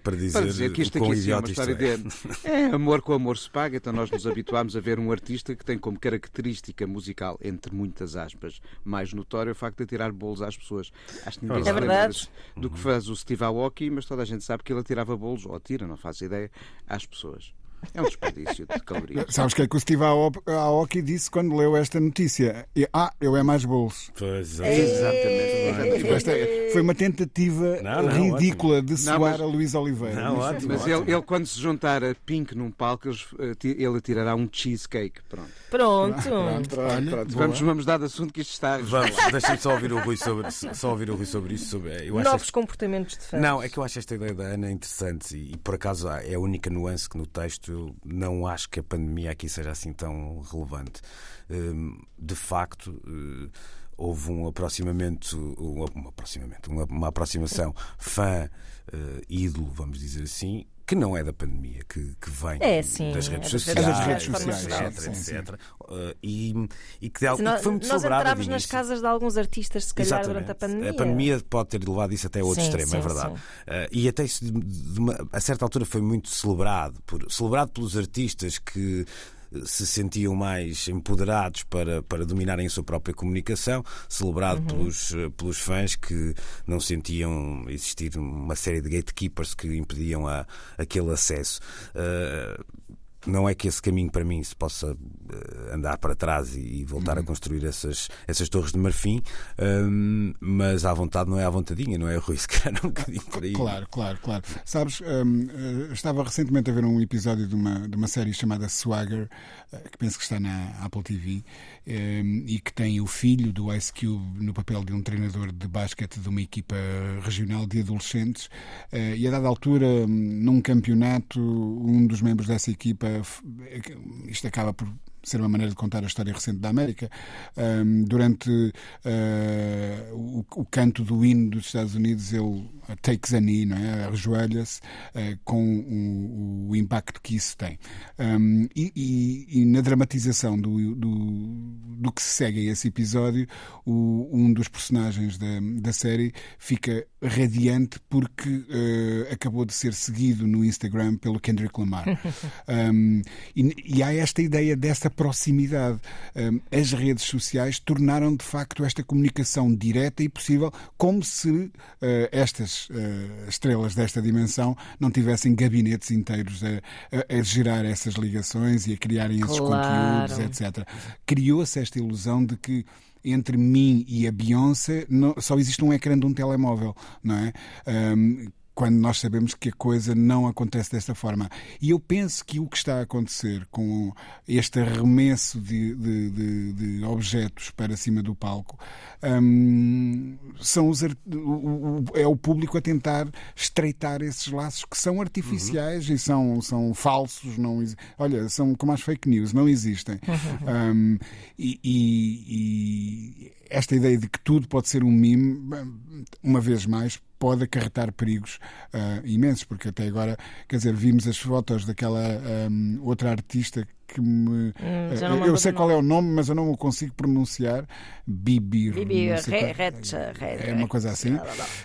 para dizer, Para dizer que isto o aqui sim é uma história é. de é, amor com amor se paga, então nós nos habituámos a ver um artista que tem como característica musical, entre muitas aspas, mais notória o facto de tirar bolos às pessoas. Acho que ninguém É se verdade. do que faz o Steve Aoki, mas toda a gente sabe que ele atirava bolos, ou atira, não faço ideia, às pessoas. É um desperdício de calorias. Sabes o que é que o Steve Aoki- Aoki disse quando leu esta notícia? Ah, eu é mais bolos. Pois, É. Exatamente. Tipo, esta foi uma tentativa Não, não, ridícula de soar mas- a Luís Oliveira. Não, Mas- ótimo. Mas ele, ele, quando se juntar a Pink num palco, eh, ele atirará um cheesecake. Pronto. Pronto. Pronto, Pronto, boa. vamos, vamos dar de assunto que isto está. Vamos, deixa-me só ouvir o Rui sobre, só ouvir o Rui sobre isso. Sobre, eu acho Novos comportamentos de fãs. Não, é que eu acho esta ideia da Ana interessante e, e, por acaso é a única nuance que no texto eu não acho que a pandemia aqui seja assim tão relevante. Hum, de facto, eh, houve um aproximamento, um, um aproximamento, uma, uma aproximação fã-ídolo, vamos dizer assim. Que não é da pandemia, que, que vem É, sim, das é redes das sociais, É das redes etc, sociais, sim, etc. Eh, e, e que, de Se e nós, que foi muito nós entrávamos nas casas de alguns artistas, se calhar, Exatamente. durante a pandemia. A pandemia pode ter levado isso até a outro Sim, extremo, sim, é verdade. sim. Eh, e até isso, de, de uma- a certa altura, foi muito celebrado. Por, celebrado pelos artistas que se sentiam mais empoderados para, para dominarem a sua própria comunicação, celebrado Uhum. pelos, eh, pelos fãs que não sentiam existir uma série de gatekeepers que impediam a, aquele acesso. Eh, não é que esse caminho para mim se possa eh, andar para trás e, voltar a construir essas, essas torres de marfim, hum, mas à vontade não é à vontadinha, não é, Rui? Se calhar um bocadinho por aí. Claro, claro, claro. Sabes, hum, eh, estava recentemente a ver um episódio de uma, de uma série chamada Swagger, eh, que penso que está na Apple TV, e que tem o filho do Ice Cube no papel de um treinador de basquete de uma equipa regional de adolescentes. eh, E a dada altura, hum, num campeonato, um dos membros dessa equipa, eh, isto acaba por ser uma maneira de contar a história recente da América. Hum, durante eh, o, o canto do hino dos Estados Unidos, ele takes a knee, não é? ajoelha-se eh, com o, o impacto que isso tem. Hum, e, e- e na dramatização do, do, do que se segue a esse episódio, o- um dos personagens da, da série fica radiante porque eh, acabou de ser seguido no Instagram pelo Kendrick Lamar. Um, e, e há esta ideia dessa proximidade. As redes sociais tornaram de facto esta comunicação direta e possível, como se eh, estas eh, estrelas desta dimensão não tivessem gabinetes inteiros a, a- a gerar essas ligações e a criarem esses Claro. conteúdos, etc. Criou-se esta ilusão de que entre mim e a Beyoncé não- só existe um ecrã de um telemóvel, não é? Um, quando nós sabemos que a coisa não acontece desta forma. E eu penso que o que está a acontecer com este arremesso de, de- de- de objetos para cima do palco hum, são os, é o público a tentar estreitar esses laços que são artificiais e são, são falsos. Não, olha, são como as fake news, não existem. Hum, e, e- e esta ideia de que tudo pode ser um mime, bem, uma vez mais, pode acarretar perigos ah, imensos, porque até agora, quer dizer, vimos as fotos daquela hum, outra artista que me. Hum, eh, eu lembro sei qual é o nome, mas eu não o consigo pronunciar. Bibi. Bibi, não sei Re- qual- Retcha, Re- É uma coisa assim.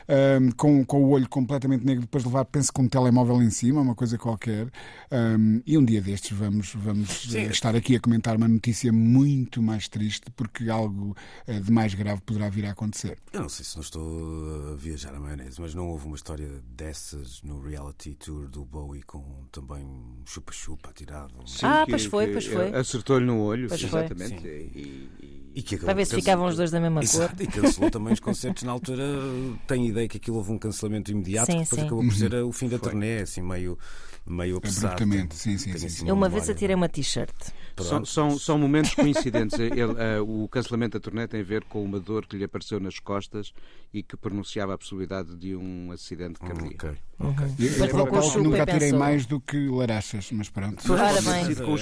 Um, com, com o olho completamente negro, depois de levar, penso, com um telemóvel em cima, uma coisa qualquer. Um, e um dia destes vamos, vamos eh, estar aqui a comentar uma notícia muito mais triste, porque algo eh, de mais grave poderá vir a acontecer. Eu não sei se não estou a viajar a maionese, mas não houve uma história dessas no reality tour do Bowie com também um chupa-chupa atirado. Sim, Ah, que- pois foi, que pois foi. Acertou-lhe no olho, Pois foi. exatamente. E- e- E que Para ver se ficavam os dois da mesma cor. Exato, e cancelou também os concertos na altura. Tenho ideia que aquilo houve um cancelamento imediato, Sim, que depois sim. acabou por ser o fim da turnê, assim, meio, meio apressado. Abruptamente, sim, sim, sim, assim sim. uma Eu uma vez atirei uma t-shirt. São, são, são, momentos coincidentes. Ele, uh, o cancelamento da turnê tem a ver com uma dor que lhe apareceu nas costas e que pronunciava a possibilidade de um acidente Hum, cardíaco. ok. Ok. Eu, Mas eu, o chupa nunca tirei pensou. mais do que larachas, mas pronto. Sido com,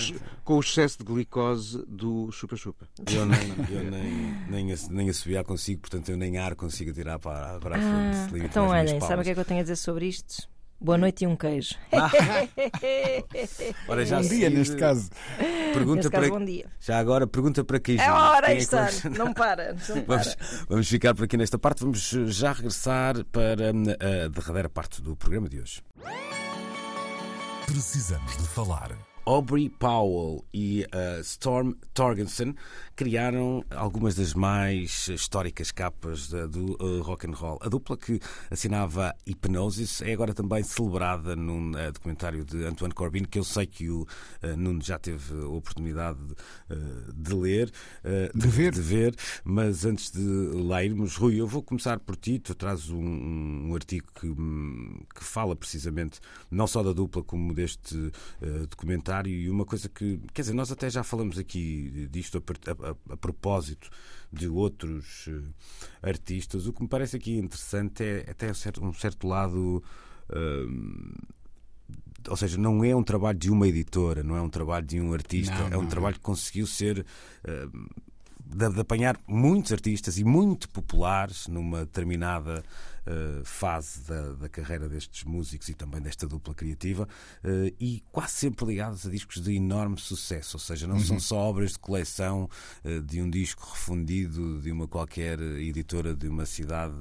com o excesso de glicose do chupa-chupa. Eu nem, eu nem, nem, nem assobiar consigo, portanto eu nem ar consigo tirar para, para a Ah, frente. Limito então olhem, sabe o que é que eu tenho a dizer sobre isto? Boa noite e um queijo. Ora, já a dia, neste caso. Pergunta Neste caso, para... bom dia. Já agora, pergunta para quem É hora, Quem é que está. vamos- Não para. Não para. Vamos, vamos ficar por aqui nesta parte. Vamos já regressar para hum, a derradeira parte do programa de hoje. Precisamos de falar. Aubrey Powell e uh, Storm Torgensen criaram algumas das mais históricas capas da- do uh, rock and roll. A dupla que assinava Hypnosis é agora também celebrada num uh, documentário de Antoine Corbin que eu sei que o Nuno já teve a oportunidade de, de ler, uh, De ver. de ver, mas antes de lá irmos, Rui, eu vou começar por ti. Tu trazes um, um artigo que, hum, que fala precisamente não só da dupla como deste eh, documentário e uma coisa que, quer dizer, nós até já falamos aqui disto a, a- a- propósito de outros eh, artistas. O que me parece aqui interessante é até um certo, um certo lado. hum, ou seja, não é um trabalho de uma editora, não é um trabalho de um artista, Não, é um não. trabalho que conseguiu ser eh, de, de apanhar muitos artistas e muito populares numa determinada eh, fase da, da carreira destes músicos e também desta dupla criativa eh, e quase sempre ligados a discos de enorme sucesso, ou seja, não são só obras de coleção eh, de um disco refundido de uma qualquer editora de uma cidade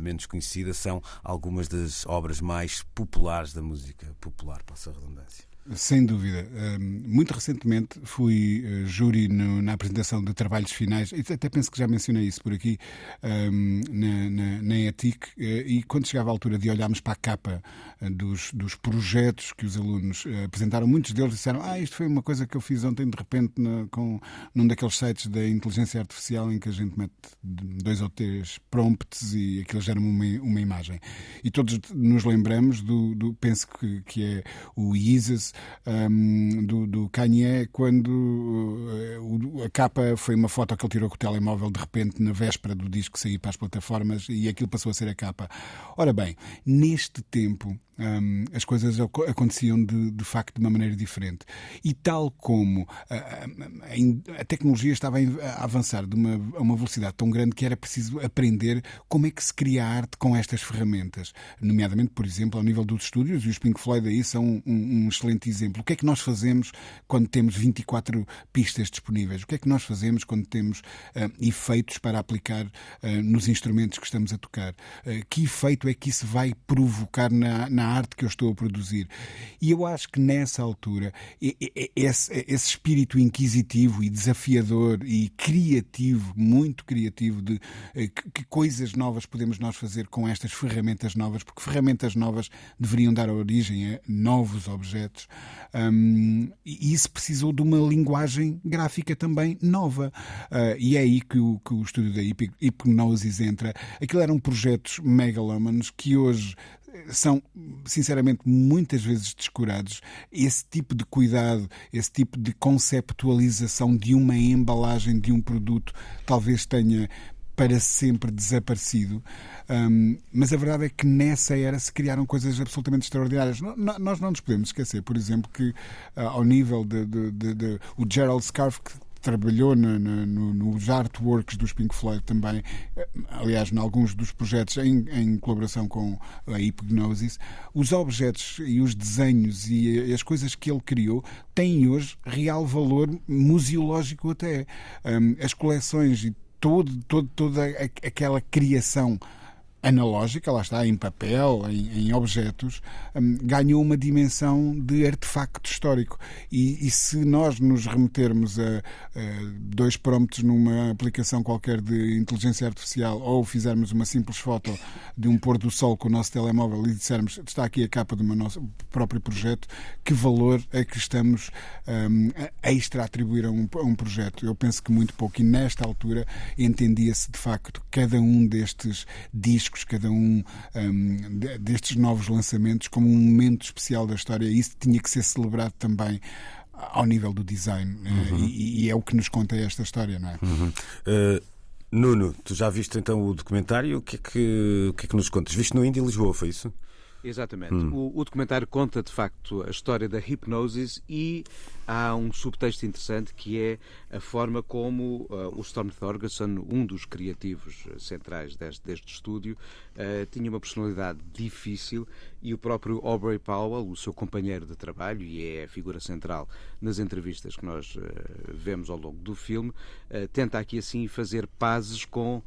menos conhecida, são algumas das obras mais populares da música popular, passa a redundância. Sem dúvida. Muito recentemente fui uh, júri no- na apresentação de trabalhos finais, até penso que já mencionei isso por aqui, na, na, na ETIC, uh, e quando chegava a altura de olharmos para a capa uh, dos, dos projetos que os alunos apresentaram, muitos deles disseram: Ah, isto foi uma coisa que eu fiz ontem de repente na- com, num daqueles sites da inteligência artificial em que a gente mete dois ou três prompts e aquilo gera uma, uma imagem. E todos nos lembramos do, do penso que, que é o Yeezus um, do, do Kanye, quando o- a capa foi uma foto que ele tirou com o telemóvel de repente na véspera do disco sair para as plataformas e aquilo passou a ser a capa. Ora bem, neste tempo hum, as coisas aco- aconteciam de, de facto de uma maneira diferente. E tal como a, a- a in- a tecnologia estava a avançar de uma, a uma velocidade tão grande que era preciso aprender como é que se cria arte com estas ferramentas. Nomeadamente, por exemplo, ao nível dos estúdios, e os Pink Floyd aí são um, um excelente exemplo. O que é que nós fazemos quando temos 24 pistas disponíveis? O que é que nós fazemos quando temos ah, efeitos para aplicar ah, nos instrumentos que estamos a tocar? Ah, que efeito é que isso vai provocar na, na arte que eu estou a produzir? E eu acho que nessa altura esse, esse espírito inquisitivo e desafiador e criativo, muito criativo, de eh, que, que coisas novas podemos nós fazer com estas ferramentas novas, porque ferramentas novas deveriam dar origem a novos objetos. Hum, e isso precisou de uma linguagem gráfica também nova. Ah, e é aí que o, que o estúdio da Hip- Hipgnosis entra. Aquilo eram projetos megalómanos que hoje são, sinceramente, muitas vezes descurados. Esse tipo de cuidado, esse tipo de conceptualização de uma embalagem de um produto, talvez tenha para sempre desaparecido. Um, mas a verdade é que nessa era se criaram coisas absolutamente extraordinárias. Nós não nos podemos esquecer, por exemplo, que ah, ao nível de, de- de- de- o Gerald Scarfe que trabalhou no- nos artworks dos Pink Floyd também, eh, aliás, em alguns dos projetos em, em colaboração com a Hipgnosis, os objetos e os desenhos e as coisas que ele criou têm hoje real valor museológico até. Um, as coleções e todo, todo, toda aquela criação analógica, lá está, em papel, em, em objetos, hum, ganhou uma dimensão de artefacto histórico. E, e se nós nos remetermos a, a dois prompts numa aplicação qualquer de inteligência artificial ou fizermos uma simples foto de um pôr do sol com o nosso telemóvel e dissermos está aqui a capa do nosso próprio projeto, que valor é que estamos hum, a extra atribuir a um, a um projeto? Eu penso que muito pouco. E nesta altura entendia-se de facto cada um destes discos, cada um de- destes novos lançamentos como um momento especial da história. E isso tinha que ser celebrado também ao nível do design. Uh, e, e, é o que nos conta esta história, não é? Uhum. Uh, Nuno, tu já viste então o documentário? O que é que, o que, é que nos contas? Viste no Indie Lisboa, foi isso? Exatamente. Hum. O, o, documentário conta de facto a história da hipnose e há um subtexto interessante que é a forma como uh, o Storm Thorgerson, um dos criativos centrais deste, deste estúdio, uh, tinha uma personalidade difícil e o próprio Aubrey Powell, o seu companheiro de trabalho e é a figura central nas entrevistas que nós uh, vemos ao longo do filme, tenta aqui assim fazer pazes com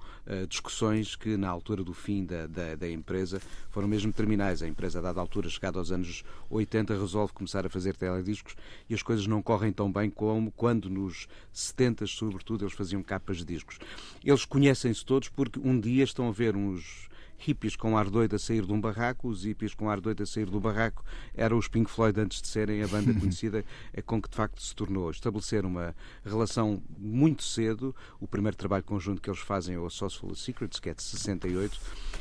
discussões que na altura do fim da, da, da empresa foram mesmo terminais. A empresa, a dada altura, chegada aos anos 80, resolve começar a fazer telediscos e as coisas não correm tão bem como quando nos 70, sobretudo, eles faziam capas de discos. Eles conhecem-se todos porque um dia estão a ver uns hippies com ar doido a sair de um barraco, os hippies com ar doido a sair do barraco eram os Pink Floyd antes de serem a banda conhecida é com que de facto se tornou. Estabelecer uma relação muito cedo, o primeiro trabalho conjunto que eles fazem é o Socialist Secrets, que é de 68,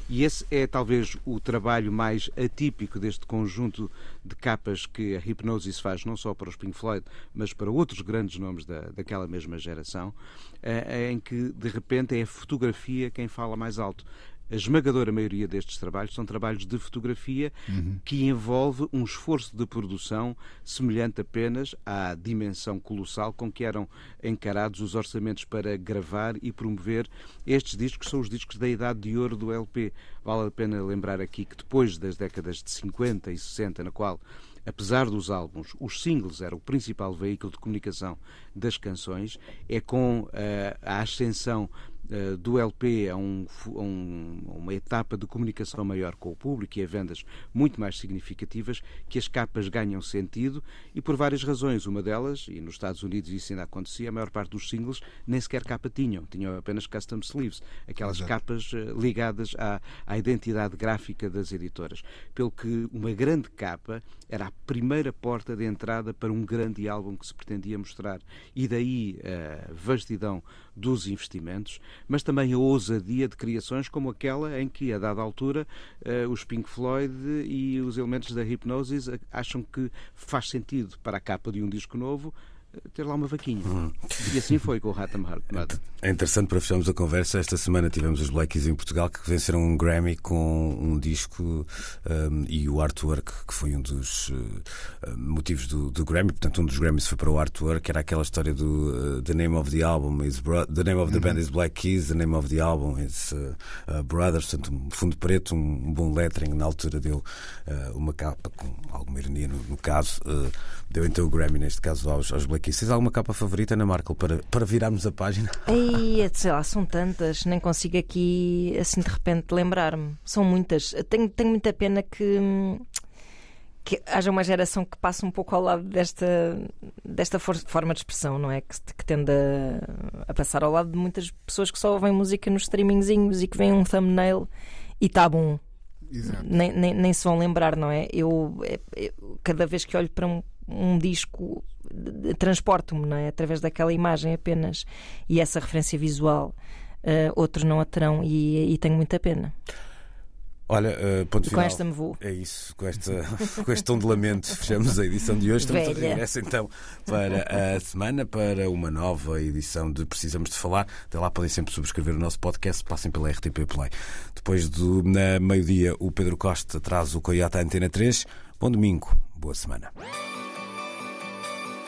e esse é talvez o trabalho mais atípico deste conjunto de capas que a Hypnosis faz, não só para os Pink Floyd, mas para outros grandes nomes da, daquela mesma geração, eh, em que de repente é a fotografia quem fala mais alto a esmagadora maioria destes trabalhos são trabalhos de fotografia uhum. que envolve um esforço de produção semelhante apenas à dimensão colossal com que eram encarados os orçamentos para gravar e promover estes discos, são os discos da idade de ouro do LP. Vale a pena lembrar aqui que depois das décadas de 50 e 60, na qual apesar dos álbuns, os singles eram o principal veículo de comunicação das canções, é com uh, a ascensão eh, do LP a, um, um, uma etapa de comunicação maior com o público e a vendas muito mais significativas, que as capas ganham sentido e por várias razões. Uma delas, e nos Estados Unidos isso ainda acontecia, a maior parte dos singles nem sequer capa tinham, tinham apenas custom sleeves, aquelas Exato. capas uh, ligadas à, à identidade gráfica das editoras. Pelo que uma grande capa era a primeira porta de entrada para um grande álbum que se pretendia mostrar. E daí a vastidão dos investimentos, mas também a ousadia de criações como aquela em que, a dada altura, eh, os Pink Floyd e os elementos da hipnose acham que faz sentido para a capa de um disco novo ter lá uma vaquinha. Hum. E assim foi com o Ratam Heart É interessante para fecharmos a conversa. Esta semana tivemos os Blackies em Portugal que venceram um Grammy com um disco um, e o artwork, que foi um dos uh, motivos do, do, Grammy. Portanto, um dos Grammys foi para o artwork, era aquela história do uh, The name of the album is The name of the band is Black Keys, the name of the album is uh, Brothers. Portanto, um fundo preto, um, um bom lettering. Na altura deu uma capa com alguma ironia no, no caso. deu então o Grammy, neste caso, aos, aos Black aqui. Tens alguma capa favorita, Ana Markel, para, para virarmos a página? Ei, sei lá, são tantas, nem consigo aqui, assim, de repente, lembrar-me. São muitas. Tenho, tenho muita pena que que haja uma geração que passe um pouco ao lado desta, desta forma de expressão, não é? Que, que tende a, a, passar ao lado de muitas pessoas que só ouvem música nos streamingzinhos e que veem um thumbnail e está bom. Nem, nem, nem, se vão lembrar, não é? Eu, eu, é, é, cada vez que olho para um, um disco transporto-me não é? através daquela imagem apenas e essa referência visual. Uh, outros não a terão e, e tenho muita pena. Olha, uh, ponto final. Com esta me vou. É isso, com, esta, com este tom de lamento fechamos a edição de hoje. Estamos Velha. a regresso então para a semana, para uma nova edição de Precisamos de Falar. Até lá podem sempre subscrever o nosso podcast, passem pela RTP Play. Depois do meio-dia, o Pedro Costa traz o Coiota Antena 3. Bom domingo, boa semana.